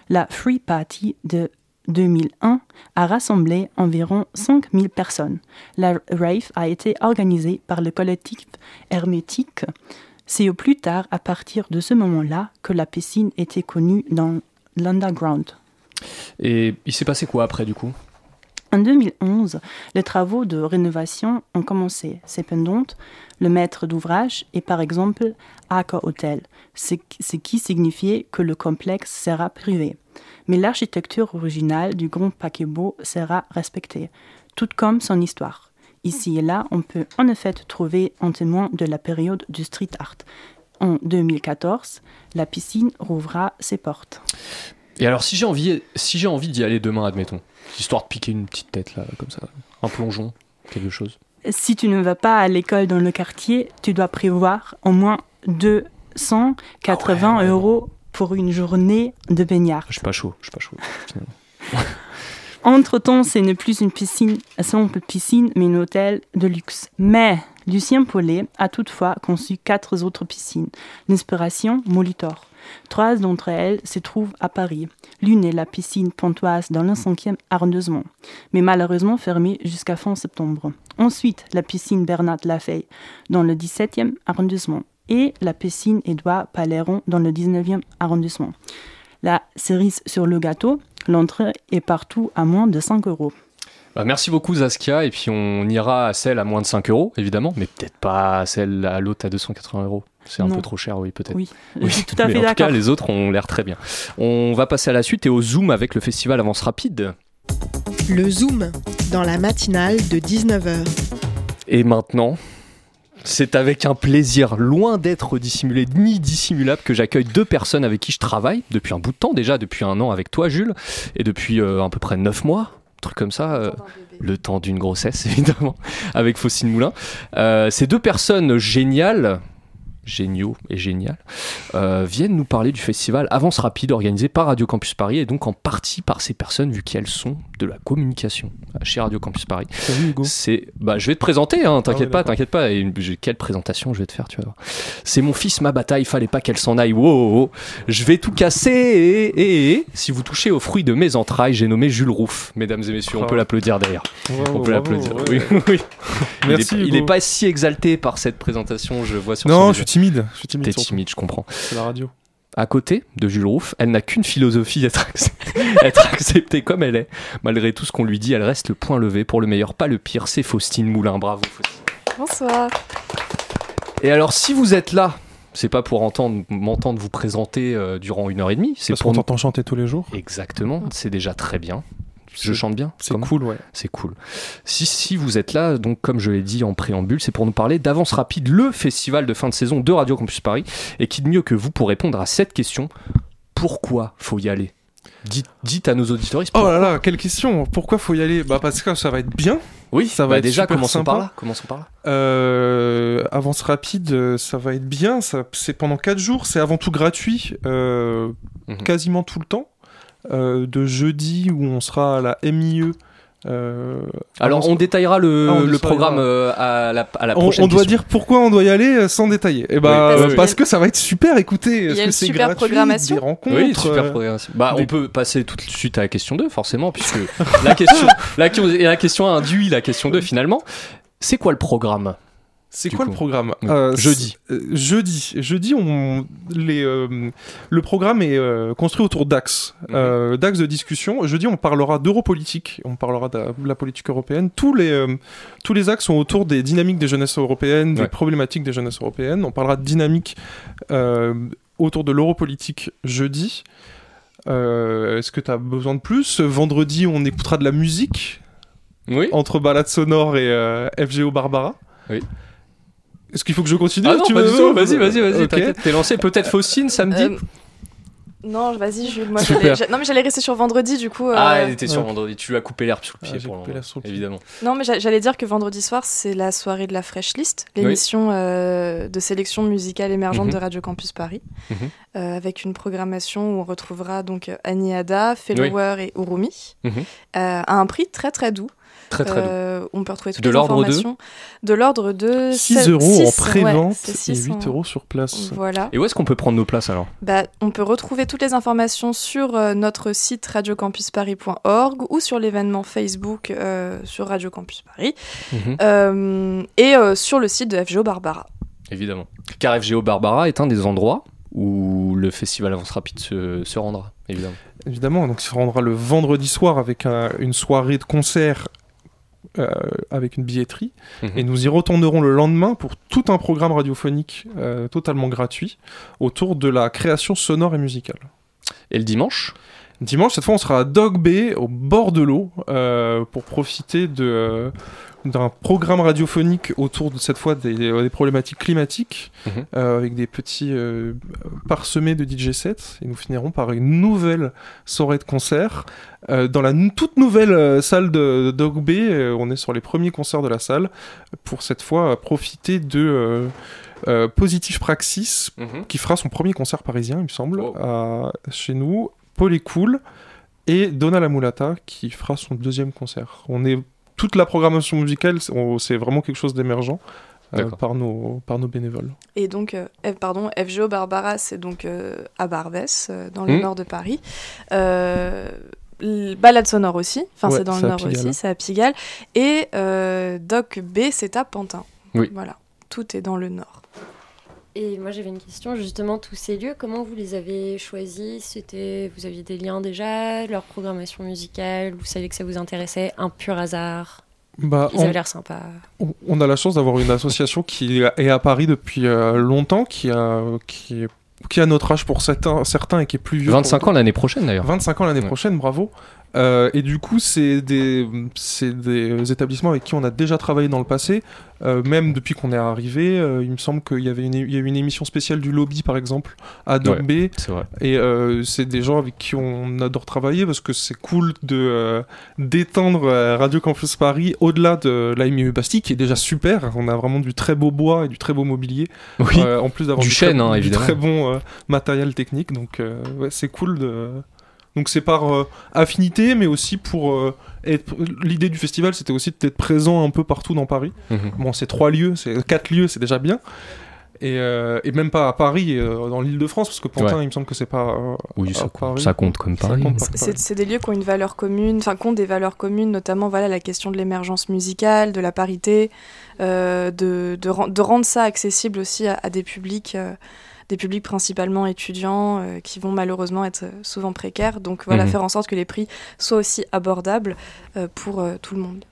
La Free Party de 2001 a rassemblé environ 5000 personnes. La rave a été organisée par le collectif Hermétique. C'est au plus tard, à partir de ce moment-là, que la piscine était connue dans l'underground. Et il s'est passé quoi après du coup? En 2011, les travaux de rénovation ont commencé. Cependant, le maître d'ouvrage est par exemple Aka Hotel, ce qui signifiait que le complexe sera privé. Mais l'architecture originale du grand paquebot sera respectée, tout comme son histoire. Ici et là, on peut en effet trouver un témoin de la période du street art. En 2014, la piscine rouvra ses portes. Et alors, si j'ai envie, si j'ai envie d'y aller demain, admettons, histoire de piquer une petite tête là, comme ça, un plongeon, quelque chose. Si tu ne vas pas à l'école dans le quartier, tu dois prévoir au moins 280 ah euros pour une journée de baignard. Je suis pas chaud, je suis pas chaud. Entre-temps, ce n'est plus une piscine, simple piscine, mais un hôtel de luxe. Mais Lucien Paulet a toutefois conçu quatre autres piscines. L'inspiration Molitor. Trois d'entre elles se trouvent à Paris. L'une est la piscine Pontoise dans le 5e arrondissement, mais malheureusement fermée jusqu'à fin septembre. Ensuite, la piscine Bernard Lafay dans le 17e arrondissement et la piscine Édouard Paléron dans le 19e arrondissement. La cerise sur le gâteau, l'entrée est partout à moins de 5 euros. Bah, merci beaucoup Zaskia, et puis on ira à celle à moins de 5 euros, évidemment, mais peut-être pas à celle à l'autre à 280 euros. C'est un peu trop cher, oui, peut-être. Oui, oui. tout à fait d'accord. En tout cas, les autres ont l'air très bien. On va passer à la suite et au Zoom avec le festival Avance Rapide. Le Zoom, dans la matinale de 19h. Et maintenant, c'est avec un plaisir loin d'être dissimulé ni dissimulable que j'accueille deux personnes avec qui je travaille depuis un bout de temps déjà, depuis un an avec toi Jules, et depuis euh, à peu près neuf mois, un truc comme ça, euh, le temps d'une grossesse évidemment, avec Faucine Moulin. Euh, ces deux personnes géniales, géniaux et génial, euh, viennent nous parler du festival Avance Rapide organisé par Radio Campus Paris et donc en partie par ces personnes vu qu'elles sont de la communication chez Radio Campus Paris. Salut Hugo. C'est, bah, je vais te présenter, hein, t'inquiète Ah pas, t'inquiète pas. Et quelle présentation je vais te faire, tu vas voir. C'est mon fils, ma bataille, fallait pas qu'elle s'en aille. Wow, wow, wow. je vais tout casser. Et, et- et si vous touchez aux fruits de mes entrailles, j'ai nommé Jules Rouff, mesdames et messieurs. On Oh. peut l'applaudir d'ailleurs. On peut l'applaudir. ouais. Oui, oui. Il Merci, est- il est pas si exalté par cette présentation, je vois sur son Non, je suis timide. Je suis timide. T'es timide, je comprends. C'est la radio. À côté de Jules Rouff, elle n'a qu'une philosophie être, accep- être acceptée comme elle est. Malgré tout ce qu'on lui dit, elle reste le point levé pour le meilleur, pas le pire. C'est Faustine Moulin. Bravo, Faustine. Bonsoir. Et alors, si vous êtes là C'est pas pour entendre m'entendre vous présenter euh, durant une heure et demie. C'est Parce pour qu'on nous- t'entend chanter tous les jours. Exactement. C'est déjà très bien. Je chante bien. C'est cool, ouais. C'est cool. Si, si vous êtes là, donc comme je l'ai dit en préambule, c'est pour nous parler d'Avance Rapide, le festival de fin de saison de Radio Campus Paris. Et qui de mieux que vous pour répondre à cette question pourquoi faut y aller? Dites, dites à nos auditeurs. Oh là là, quelle question Pourquoi faut y aller? Bah parce que ça va être bien. oui, ça va bah être déjà, super commençons sympa. par là. Commençons par là. Euh, avance rapide, euh, ça va être bien. C'est pendant 4 jours. C'est avant tout gratuit, euh, Mhm. quasiment tout le temps. Euh, de jeudi où on sera à la MIE. euh, Alors, on détaillera le, Ah, on le détaillera. programme euh, à la, à la on, prochaine on doit question. dire pourquoi on doit y aller sans détailler. Et bah, Oui, euh, parce parce, que- ça va être super. Écoutez, Il y a une super gratuit, programmation. des rencontres. Oui, super programmation. Bah, des- on peut passer tout de suite à la question 2, forcément, puisque la question, la, la question induit la question 2 finalement. C'est quoi le programme? C'est quoi coup. le programme Oui. Euh, Jeudi. euh, jeudi. Jeudi, on, les, euh, le programme est euh, construit autour d'axes. Mhm. D'axes de discussion. Jeudi, on parlera d'europolitique, on parlera de la, de la politique européenne. Tous les, tous les axes sont autour des dynamiques des jeunesses européennes, des Ouais. problématiques des jeunesses européennes. On parlera de dynamique autour de l'europolitique jeudi. Est-ce que tu as besoin de plus? Vendredi, on écoutera de la musique Oui. entre balade sonore et FGO Barbara. Oui. Est-ce qu'il faut que je continue Ah non, Tu pas veux- du tout. Vas-y, vas-y, vas-y. T'inquiète, t'es lancé. Peut-être Faucine samedi. Euh, non, vas-y, Jules. Moi, non, mais j'allais rester sur vendredi, du coup. euh, Ah, elle était sur vendredi. Tu lui as coupé l'herbe sous le Ah, pied pour le coupé le pied. évidemment. Non, mais j'a- j'allais dire que vendredi soir, c'est la soirée de la Fresh List, Oui. l'émission euh, de sélection musicale émergente Mhm. de Radio Campus Paris, Mhm. euh, avec une programmation où on retrouvera donc euh, Annie Ada, Fellower et Urumi, Mhm. euh, à un prix très très doux. Très très doux. Euh, on peut retrouver toutes De les informations. De l'ordre de 6 sept- euros en pré-vente ouais, et 6 8 en- euros sur place. Voilà. Et où est-ce qu'on peut prendre nos places alors Bah, on peut retrouver toutes les informations sur euh, notre site radiocampusparis.org ou sur l'événement Facebook euh, sur Radio Campus Paris Mhm. euh, et euh, sur le site de FGO Barbara. Évidemment. Car FGO Barbara est un des endroits où le festival Avance Rapide se, se rendra, évidemment. Évidemment, donc il se rendra le vendredi soir avec un- une soirée de concert euh, avec une billetterie. Mhm. Et nous y retournerons le lendemain pour tout un programme radiophonique euh, totalement gratuit autour de la création sonore et musicale. Et le dimanche? Dimanche, cette fois, on sera à Dog Bay, au bord de l'eau, euh, pour profiter de, euh, d'un programme radiophonique autour de cette fois des, des problématiques climatiques, Mhm. euh, avec des petits euh, parsemés de DJ sets. Et nous finirons par une nouvelle soirée de concert euh, dans la toute nouvelle euh, salle de, de Dog Bay. Euh, on est sur les premiers concerts de la salle pour cette fois euh, profiter de euh, euh, Positive Praxis qui fera son premier concert parisien, il me semble, Oh. à- chez nous. Paul est cool et Donna la Mulata qui fera son deuxième concert. On est toute la programmation musicale, c'est vraiment quelque chose d'émergent euh, par nos par nos bénévoles. Et donc, euh, pardon, FGO Barbara, c'est donc euh, à Barbès, euh, dans le Mhm. nord de Paris. Euh, Balade sonore aussi, enfin Ouais, c'est dans le nord Pigalle. aussi, c'est à Pigalle. Et euh, Doc B, c'est à Pantin. Oui. Voilà, tout est dans le nord. Et moi j'avais une question justement tous ces lieux comment vous les avez choisis? C'était vous aviez des liens déjà leur programmation musicale vous savez que ça vous intéressait un pur hasard? Bah, ils on, avaient l'air sympas on- a la chance d'avoir une association qui est à Paris depuis euh, longtemps, qui a qui est qui a notre âge pour certains, certains et qui est plus vieux. 25 pour- ans l'année prochaine d'ailleurs. 25 ans l'année Ouais. prochaine, bravo. Euh, et du coup, c'est des, établissements avec qui on a déjà travaillé dans le passé, euh, même depuis qu'on est arrivé. euh, il me semble qu'il y avait une, il y a eu une émission spéciale du lobby, par exemple, à. C'est vrai. Et c'est des gens avec qui on adore travailler parce que c'est cool de d'étendre Radio Campus Paris au-delà de l'AMU Bastille, qui est déjà super. On a vraiment du très beau bois et du très beau mobilier. Oui. En plus d'avoir Du très- chêne, hein, du très bon matériel technique. Donc ouais, c'est cool de. Donc c'est par euh, affinité, mais aussi pour euh, être. L'idée du festival, c'était aussi d'être présent un peu partout dans Paris. Mhm. Bon, c'est trois lieux, c'est quatre lieux, c'est déjà bien. Et, euh, et même pas à Paris, euh, dans l'Île-de-France, parce que Pantin, Ouais. il me semble que c'est pas. euh, Oui, ça compte, Paris. ça compte comme Ça Paris. C'est des lieux qui ont une valeur commune, enfin qui ont des valeurs communes, notamment voilà la question de l'émergence musicale, de la parité, euh, de, de, ren- de rendre ça accessible aussi à, à des publics, euh, des publics principalement étudiants euh, qui vont malheureusement être euh, souvent précaires. Donc voilà, Mhm. faire en sorte que les prix soient aussi abordables euh, pour tout le monde.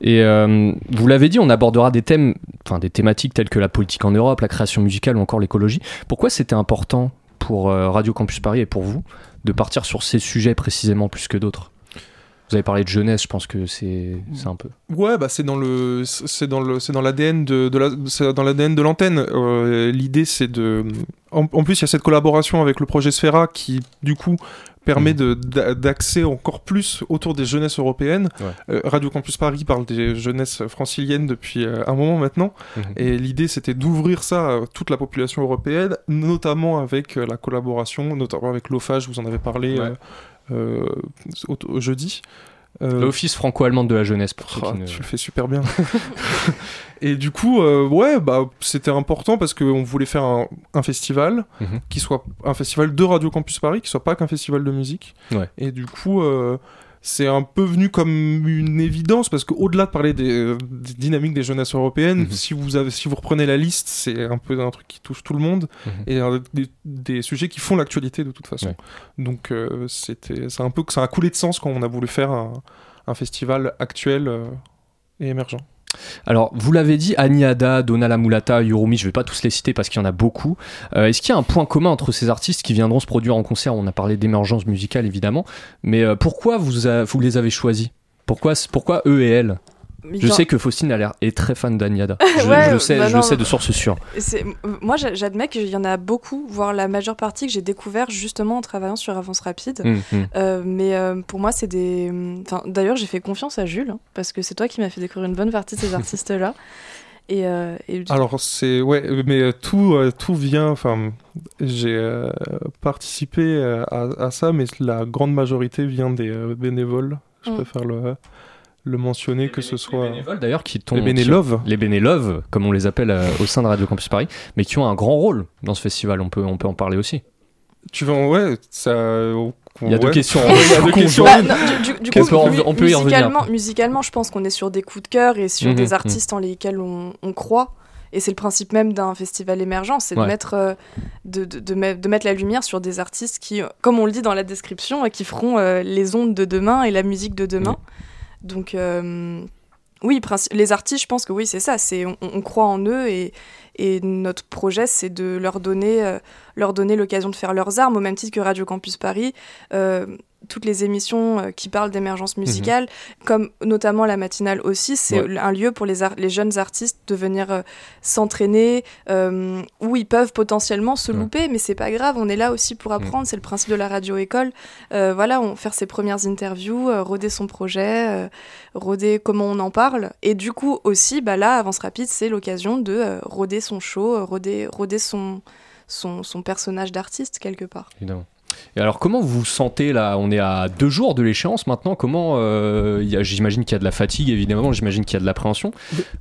Et euh, vous l'avez dit, on abordera des thèmes, enfin des thématiques telles que la politique en Europe, la création musicale ou encore l'écologie. Pourquoi c'était important pour Radio Campus Paris et pour vous de partir sur ces sujets précisément plus que d'autres? Vous avez parlé de jeunesse, je pense que c'est un peu. Ouais, bah c'est dans le c'est dans le c'est dans l'ADN de, de la c'est dans l'ADN de l'antenne. Euh, L'idée c'est de en, en plus il y a cette collaboration avec le projet Sfera qui du coup permet d'axer encore plus autour des jeunesses européennes. Ouais. Euh, Radio Campus Paris parle des jeunesses franciliennes depuis euh, un moment maintenant. Mhm. Et l'idée, c'était d'ouvrir ça à toute la population européenne, notamment avec la collaboration, notamment avec l'OFAGE, vous en avez parlé Ouais. Euh, au, au jeudi. Euh, L'Office franco-allemande de la jeunesse, pour ceux ah, qui ne... Tu le fais super bien. et du coup, euh, ouais, bah, c'était important parce qu'on voulait faire un, un festival Mhm. qui soit un festival de Radio Campus Paris, qui soit pas qu'un festival de musique. Ouais. Et du coup, euh, c'est un peu venu comme une évidence parce qu'au-delà de parler des, euh, des dynamiques des jeunesses européennes, Mhm. si, vous avez, si vous reprenez la liste, c'est un peu un truc qui touche tout le monde Mhm. et des, des sujets qui font l'actualité de toute façon. Ouais. Donc, euh, c'était, c'est un peu que ça a coulé de sens quand on a voulu faire un, un festival actuel euh, et émergent. Alors, vous l'avez dit, Aniada, Donna La Mulata, Yurumi, je vais pas tous les citer parce qu'il y en a beaucoup. Euh, Est-ce qu'il y a un point commun entre ces artistes qui viendront se produire en concert? On a parlé d'émergence musicale évidemment, mais euh, pourquoi vous, les avez choisis? Pourquoi, eux et elles? Je sais que Faustine a l'air est très fan d'Aniada. Je, Ouais, je le sais, bah je non, sais de bah- source sûre. Moi, j'a- j'admets qu'il y en a beaucoup, voire la majeure partie que j'ai découvert justement en travaillant sur Avance Rapide. Hum, hum. Euh, mais euh, pour moi, c'est des. Enfin, d'ailleurs, j'ai fait confiance à Jules hein, parce que c'est toi qui m'as fait découvrir une bonne partie de ces artistes-là. Et, euh, et Alors c'est ouais, mais tout euh, tout vient. Enfin, j'ai euh, participé euh, à, à ça, mais la grande majorité vient des euh, bénévoles. Je Mm. préfère le le mentionner que ce soit Les bénévoles d'ailleurs qui tombent. les bénéloves. les bénéloves, comme on les appelle euh, au sein de Radio Campus Paris, mais qui ont un grand rôle dans ce festival. On peut, on peut en parler aussi. Tu vas en- ouais, ça. Il y a deux questions. Il y a deux questions. Bah, non, du, du- du Qu'est-ce coup, on peut y revenir musicalement, je pense qu'on est sur des coups de cœur et sur Mhm, des mhm. artistes en lesquels on, on croit. Et c'est le principe même d'un festival émergent, c'est Ouais. de, mettre, euh, de, de, de met- de mettre la lumière sur des artistes qui, comme on le dit dans la description, euh, qui feront euh, les ondes de demain et la musique de demain. Donc, euh, oui, les artistes, je pense que oui, c'est ça. C'est on, croit en eux et, et notre projet, c'est de leur donner, euh, leur donner l'occasion de faire leurs armes, au même titre que Radio Campus Paris. Euh, toutes les émissions euh, qui parlent d'émergence musicale, comme notamment la matinale aussi, c'est Ouais. un lieu pour les, jeunes artistes de venir euh, s'entraîner, euh, où ils peuvent potentiellement se Ouais. louper, mais c'est pas grave, on est là aussi pour apprendre, c'est le principe de la radio-école. Euh, voilà, on faire ses premières interviews, roder son projet, roder comment on en parle. Et du coup aussi, bah là, Avance Rapide, c'est l'occasion de roder son show, roder, roder son, son, son personnage d'artiste quelque part. Évidemment. Et alors, comment vous vous sentez là? On est à deux jours de l'échéance maintenant. Comment euh, J'imagine qu'il y a de la fatigue, évidemment. J'imagine qu'il y a de l'appréhension.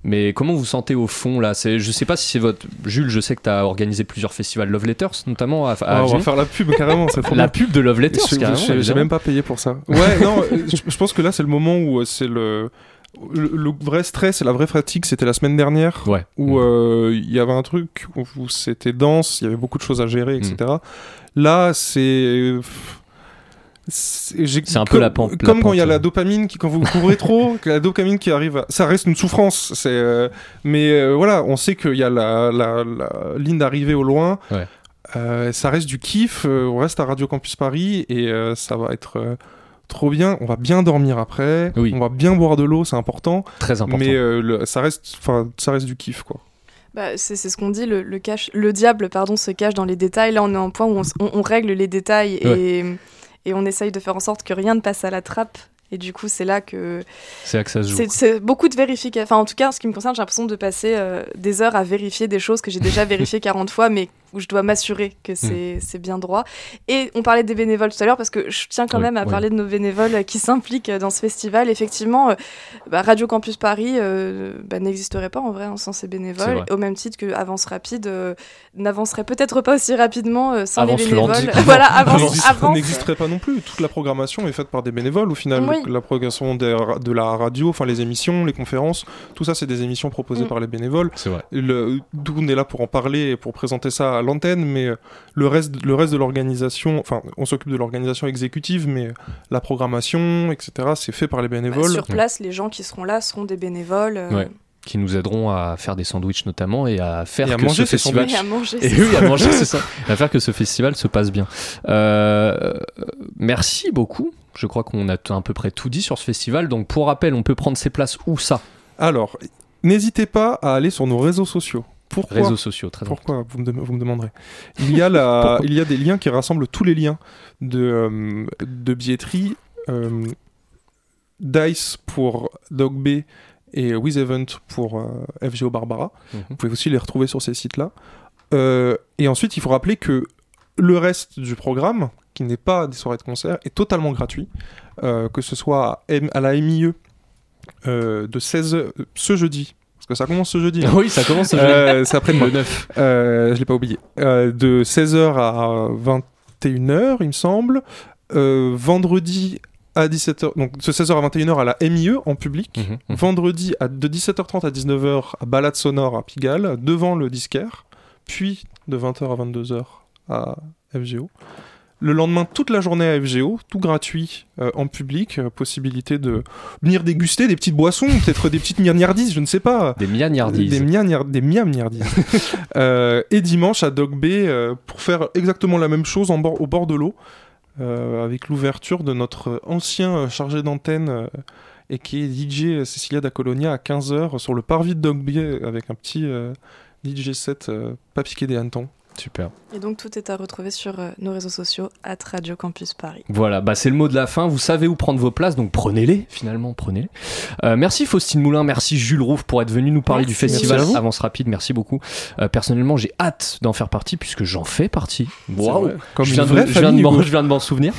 Mais comment vous vous sentez au fond là? Je sais pas si c'est votre Jules. Je sais que tu as organisé plusieurs festivals Love Letters, notamment à, à Ah, on va faire la pub carrément, trop la pub de Love Letters. Carrément, J'ai même pas payé pour ça. Ouais, non, je, je pense que là c'est le moment où euh, c'est le, le le vrai stress et la vraie fatigue. C'était la semaine dernière Ouais. où Mm. euh, il y avait un truc où, c'était dense, il y avait beaucoup de choses à gérer, etc. Là, c'est c'est un peu la pente- la Comme quand il y a la dopamine qui, quand vous couvrez trop, que la dopamine qui arrive, à- ça reste une souffrance. C'est, euh, mais euh, voilà, on sait qu'il y a la, la, la ligne d'arrivée au loin. Ouais. Euh, ça reste du kiff. on reste à Radio Campus Paris et ça va être trop bien. On va bien dormir après. Oui. On va bien boire de l'eau, c'est important. Très important. Mais le- ça reste, enfin, ça reste du kiff, quoi. Bah, c'est ce qu'on dit, le, le, cache, le diable pardon, se cache dans les détails. Là, on est en point où on, on- on règle les détails et, et on essaye de faire en sorte que rien ne passe à la trappe. Et du coup, c'est là que c'est que ça se joue. c'est beaucoup de vérification. Enfin, en tout cas, en ce qui me concerne, j'ai l'impression de passer euh, des heures à vérifier des choses que j'ai déjà vérifiées 40 fois, mais où je dois m'assurer que Hmm. c'est c'est bien droit. Et on parlait des bénévoles tout à l'heure, parce que je tiens quand Oui, même à oui. parler de nos bénévoles qui s'impliquent dans ce festival. Effectivement, euh, bah, Radio Campus Paris euh, bah, n'existerait pas en vrai hein, sans ces bénévoles, au même titre que Avance Rapide euh, n'avancerait peut-être pas aussi rapidement euh, sans Avance les le bénévoles. voilà, avance, avance. n'existerait pas non plus. Toute la programmation est faite par des bénévoles au final. Oui. La ra- de la radio, enfin les émissions, les conférences, tout ça c'est des émissions proposées Mm. par les bénévoles. C'est vrai. Le- D'où on est là pour en parler et pour présenter ça à l'antenne, mais euh, le reste, le reste de l'organisation, enfin, on s'occupe de l'organisation exécutive, mais euh, la programmation, etc., c'est fait par les Bah, bénévoles. sur place, les gens qui seront là seront des bénévoles. euh, Ouais. qui nous aideront à faire des sandwichs notamment et à faire Et à que manger ce festival Et à manger. et c'est oui, ça. à manger, c'est ça. À faire que ce festival se passe bien. Euh, merci beaucoup. Je crois qu'on a à peu près tout dit sur ce festival. Donc, pour rappel, on peut prendre ses places où ça? Alors, n'hésitez pas à aller sur nos réseaux sociaux. Pourquoi Réseaux sociaux, très. Pourquoi vous me, dem- vous me demanderez. Il y, a la, Pourquoi il y a des liens qui rassemblent tous les liens de, euh, de billetterie. euh, Dice pour Dog B et With Event pour euh, FGO Barbara. Mhm. Vous pouvez aussi les retrouver sur ces sites-là. Euh, et ensuite, il faut rappeler que le reste du programme, qui n'est pas des soirées de concert, est totalement gratuit. Que ce soit à, M- à la MIE de 16h ce jeudi. Parce que ça commence ce jeudi. hein. Oui, ça commence ce Euh, c'est après-demain. le 9. Euh, je l'ai pas oublié. Euh, de 16h à 21h, il me semble. Euh, vendredi à 17h, donc de 16h à 21h à la MIE en public. Mhm, mhm. Vendredi à, de 17h30 à 19h à Balade Sonore à Pigalle, devant le disquaire. Puis de 20h à 22h à FGO. Le lendemain, toute la journée à FGO, tout gratuit euh, en public. euh, possibilité de venir déguster des petites boissons, peut-être des petites mignardises, je ne sais pas. Des miagnardises. Des, miagnard- des miamiardises. Euh, et dimanche à Dog Bay pour faire exactement la même chose en bord, au bord de l'eau, avec l'ouverture de notre ancien chargé d'antenne et qui est DJ Cecilia da Colonia à 15h sur le parvis de Dog Bay avec un petit euh, DJ set euh, pas piqué des hannetons. Super. Et donc tout est à retrouver sur euh, nos réseaux sociaux, at Radio Campus Paris. Voilà, bah c'est le mot de la fin. Vous savez où prendre vos places, donc prenez-les, finalement, prenez-les. Euh, merci Faustine Moulin, merci Jules Rouff pour être venu nous parler Merci. du festival. Avance Rapide, merci beaucoup. Euh, personnellement, j'ai hâte d'en faire partie puisque j'en fais partie. Waouh! Comme je une viens, de, vraie je viens de famille. m'en- Hugo. je viens de m'en souvenir.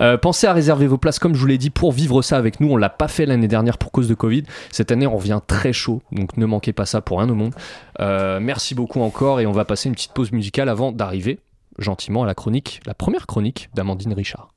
Euh, pensez à réserver vos places, comme je vous l'ai dit, pour vivre ça avec nous. On l'a pas fait l'année dernière pour cause de Covid. Cette année, on revient très chaud, donc ne manquez pas ça pour rien au monde. Euh, merci beaucoup encore et on va passer une petite pause musicale avant d'arriver gentiment à la chronique, la première chronique d'Amandine Richard.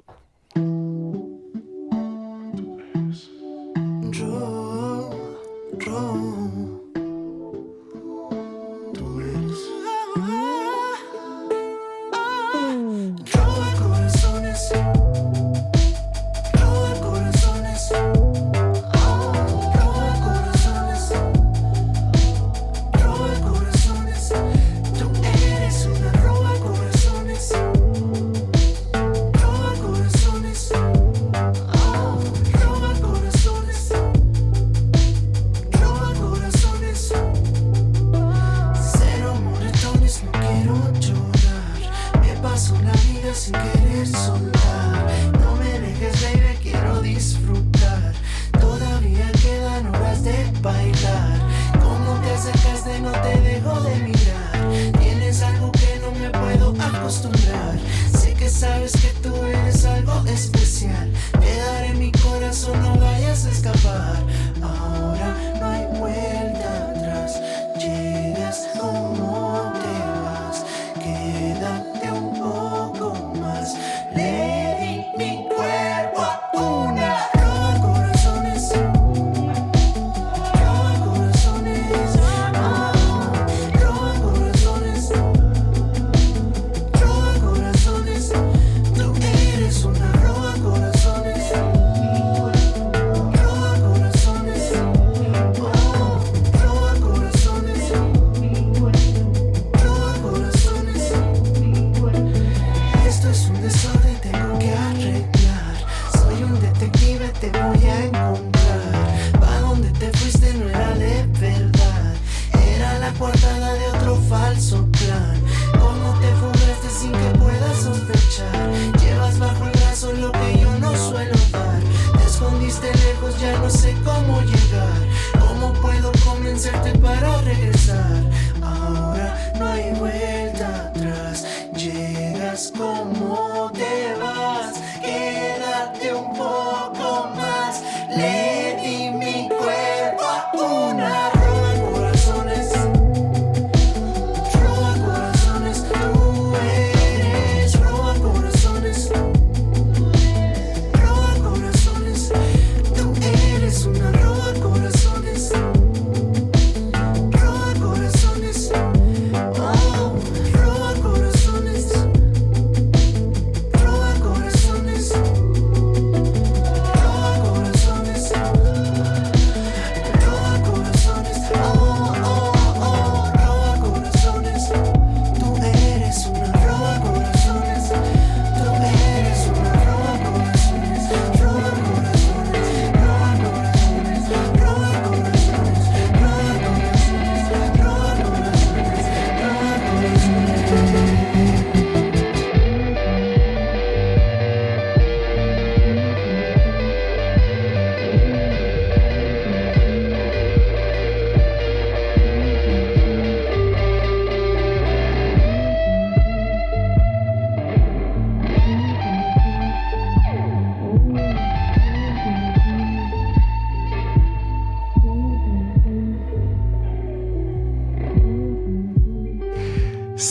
La vida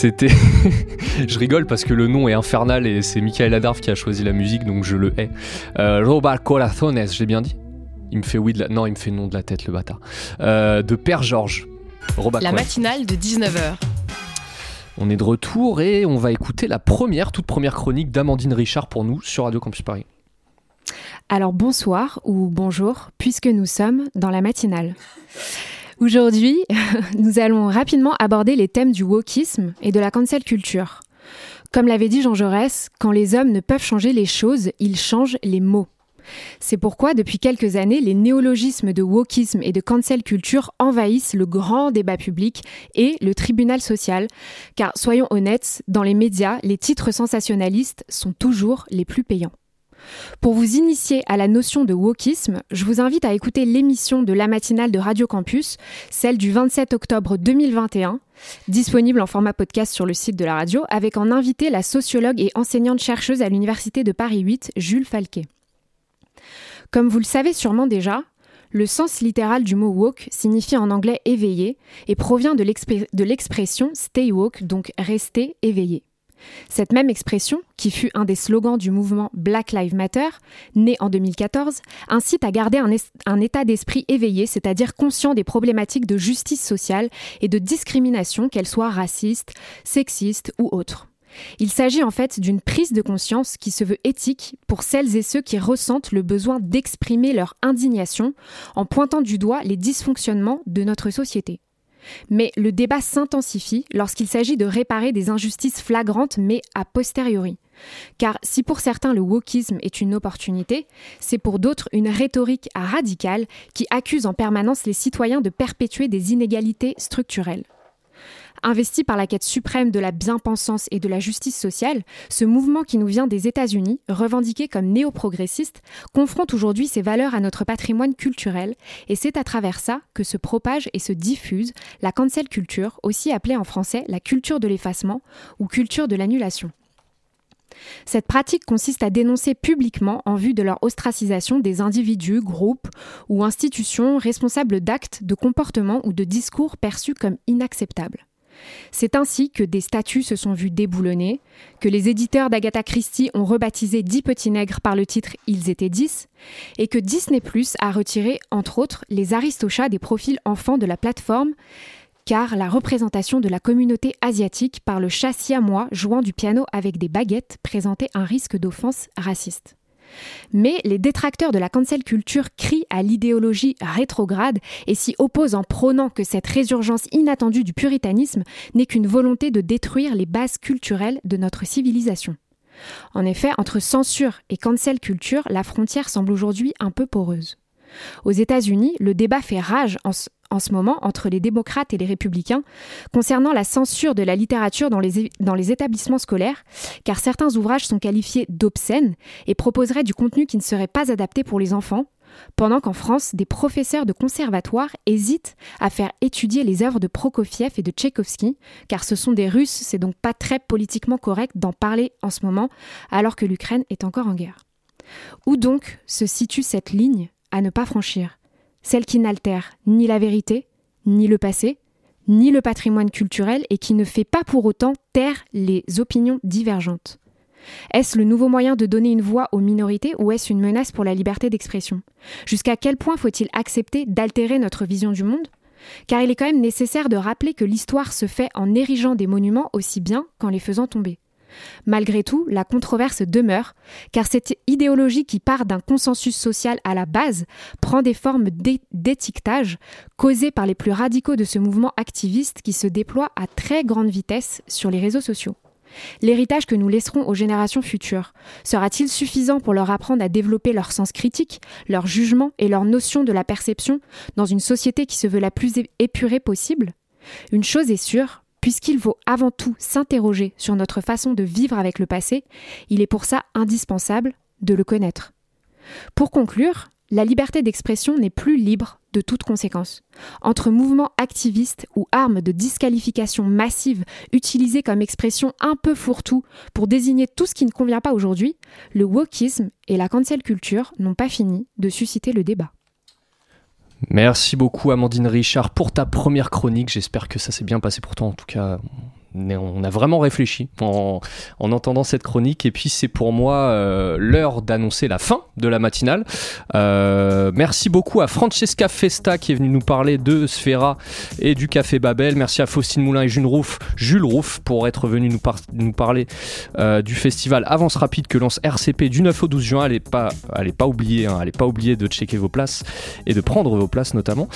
C'était. je rigole parce que le nom est infernal et c'est Michael Adarf qui a choisi la musique donc je le hais. Euh, Corazones, j'ai bien dit? Il me fait oui de la. Non, il me fait non de la tête le bâtard. Euh, de Père Georges. Roba La matinale de 19h. On est de retour et on va écouter la première, toute première chronique d'Amandine Richard pour nous sur Radio Campus Paris. Alors bonsoir ou bonjour, puisque nous sommes dans la matinale. Aujourd'hui, nous allons rapidement aborder les thèmes du wokisme et de la cancel culture. Comme l'avait dit Jean Jaurès, quand les hommes ne peuvent changer les choses, ils changent les mots. C'est pourquoi, depuis quelques années, les néologismes de wokisme et de cancel culture envahissent le grand débat public et le tribunal social. Car, soyons honnêtes, dans les médias, les titres sensationnalistes sont toujours les plus payants. Pour vous initier à la notion de wokisme, je vous invite à écouter l'émission de la matinale de Radio Campus, celle du 27 octobre 2021, disponible en format podcast sur le site de la radio, avec en invité la sociologue et enseignante chercheuse à l'Université de Paris 8, Jules Falquet. Comme vous le savez sûrement déjà, le sens littéral du mot woke signifie en anglais éveillé et provient de l'expression stay woke, donc rester éveillé. Cette même expression, qui fut un des slogans du mouvement Black Lives Matter, né en 2014, incite à garder un, état d'esprit éveillé, c'est-à-dire conscient des problématiques de justice sociale et de discrimination, qu'elles soient racistes, sexistes ou autres. Il s'agit en fait d'une prise de conscience qui se veut éthique pour celles et ceux qui ressentent le besoin d'exprimer leur indignation en pointant du doigt les dysfonctionnements de notre société. Mais le débat s'intensifie lorsqu'il s'agit de réparer des injustices flagrantes mais a posteriori. Car si pour certains le wokisme est une opportunité, c'est pour d'autres une rhétorique radicale qui accuse en permanence les citoyens de perpétuer des inégalités structurelles. Investi par la quête suprême de la bien-pensance et de la justice sociale, ce mouvement qui nous vient des États-Unis, revendiqué comme néo-progressiste, confronte aujourd'hui ses valeurs à notre patrimoine culturel, et c'est à travers ça que se propage et se diffuse la cancel culture, aussi appelée en français la culture de l'effacement ou culture de l'annulation. Cette pratique consiste à dénoncer publiquement en vue de leur ostracisation des individus, groupes ou institutions responsables d'actes, de comportements ou de discours perçus comme inacceptables. C'est ainsi que des statuts se sont vus déboulonnés, que les éditeurs d'Agatha Christie ont rebaptisé Dix petits nègres par le titre Ils étaient dix, et que Disney Plus a retiré, entre autres, les aristochats des profils enfants de la plateforme, car la représentation de la communauté asiatique par le chat siamois jouant du piano avec des baguettes présentait un risque d'offense raciste. Mais les détracteurs de la cancel culture crient à l'idéologie rétrograde et s'y opposent en prônant que cette résurgence inattendue du puritanisme n'est qu'une volonté de détruire les bases culturelles de notre civilisation. En effet, entre censure et cancel culture, la frontière semble aujourd'hui un peu poreuse. Aux États-Unis, le débat fait rage en en ce moment entre les démocrates et les républicains concernant la censure de la littérature dans les, établissements scolaires, car certains ouvrages sont qualifiés d'obscènes et proposeraient du contenu qui ne serait pas adapté pour les enfants, pendant qu'en France, des professeurs de conservatoire hésitent à faire étudier les œuvres de Prokofiev et de Tchaïkovski, car ce sont des Russes, c'est donc pas très politiquement correct d'en parler en ce moment, alors que l'Ukraine est encore en guerre. Où donc se situe cette ligne à ne pas franchir? Celle qui n'altère ni la vérité, ni le passé, ni le patrimoine culturel et qui ne fait pas pour autant taire les opinions divergentes. Est-ce le nouveau moyen de donner une voix aux minorités ou est-ce une menace pour la liberté d'expression? Jusqu'à quel point faut-il accepter d'altérer notre vision du monde? Car il est quand même nécessaire de rappeler que l'histoire se fait en érigeant des monuments aussi bien qu'en les faisant tomber. Malgré tout, la controverse demeure, car cette idéologie qui part d'un consensus social à la base prend des formes d'é- d'étiquetage causées par les plus radicaux de ce mouvement activiste qui se déploie à très grande vitesse sur les réseaux sociaux. L'héritage que nous laisserons aux générations futures sera-t-il suffisant pour leur apprendre à développer leur sens critique, leur jugement et leur notion de la perception dans une société qui se veut la plus épurée possible? Une chose est sûre, puisqu'il faut avant tout s'interroger sur notre façon de vivre avec le passé, il est pour ça indispensable de le connaître. Pour conclure, la liberté d'expression n'est plus libre de toute conséquence. Entre mouvements activistes ou armes de disqualification massive utilisées comme expression un peu fourre-tout pour désigner tout ce qui ne convient pas aujourd'hui, le wokisme et la cancel culture n'ont pas fini de susciter le débat. Merci beaucoup Amandine Richard pour ta première chronique. J'espère que ça s'est bien passé pour toi. En tout cas, on a vraiment réfléchi en, en entendant cette chronique. Et puis c'est pour moi euh, l'heure d'annoncer la fin de la matinale. Euh, merci beaucoup à Francesca Festa qui est venue nous parler de Sfera et du Café Babel. Merci à Faustine Moulin et Jules Rouf, Jules Rouf pour être venu nous, par- nous parler euh, du festival Avance Rapide que lance RCP du 9 au 12 juin. Allez pas, pas oublier, hein, de checker vos places et de prendre vos places notamment.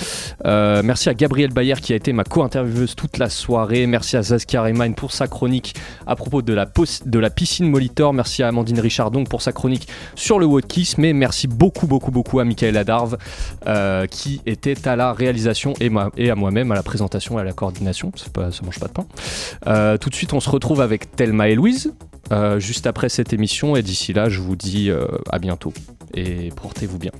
Merci à Gabrielle Bayer qui a été ma co-intervieweuse toute la soirée. Merci à Zaskia Pour sa chronique à propos de la, de la piscine Molitor. Merci à Amandine Richard donc pour sa chronique sur le wokisme. Et merci beaucoup, beaucoup, beaucoup à Michael Adarve euh, qui était à la réalisation et, à moi-même à la présentation et à la coordination. C'est Pas, ça mange pas de pain. Euh, tout de suite, on se retrouve avec Thelma et Louise euh, juste après cette émission. Et d'ici là, je vous dis à bientôt et portez-vous bien.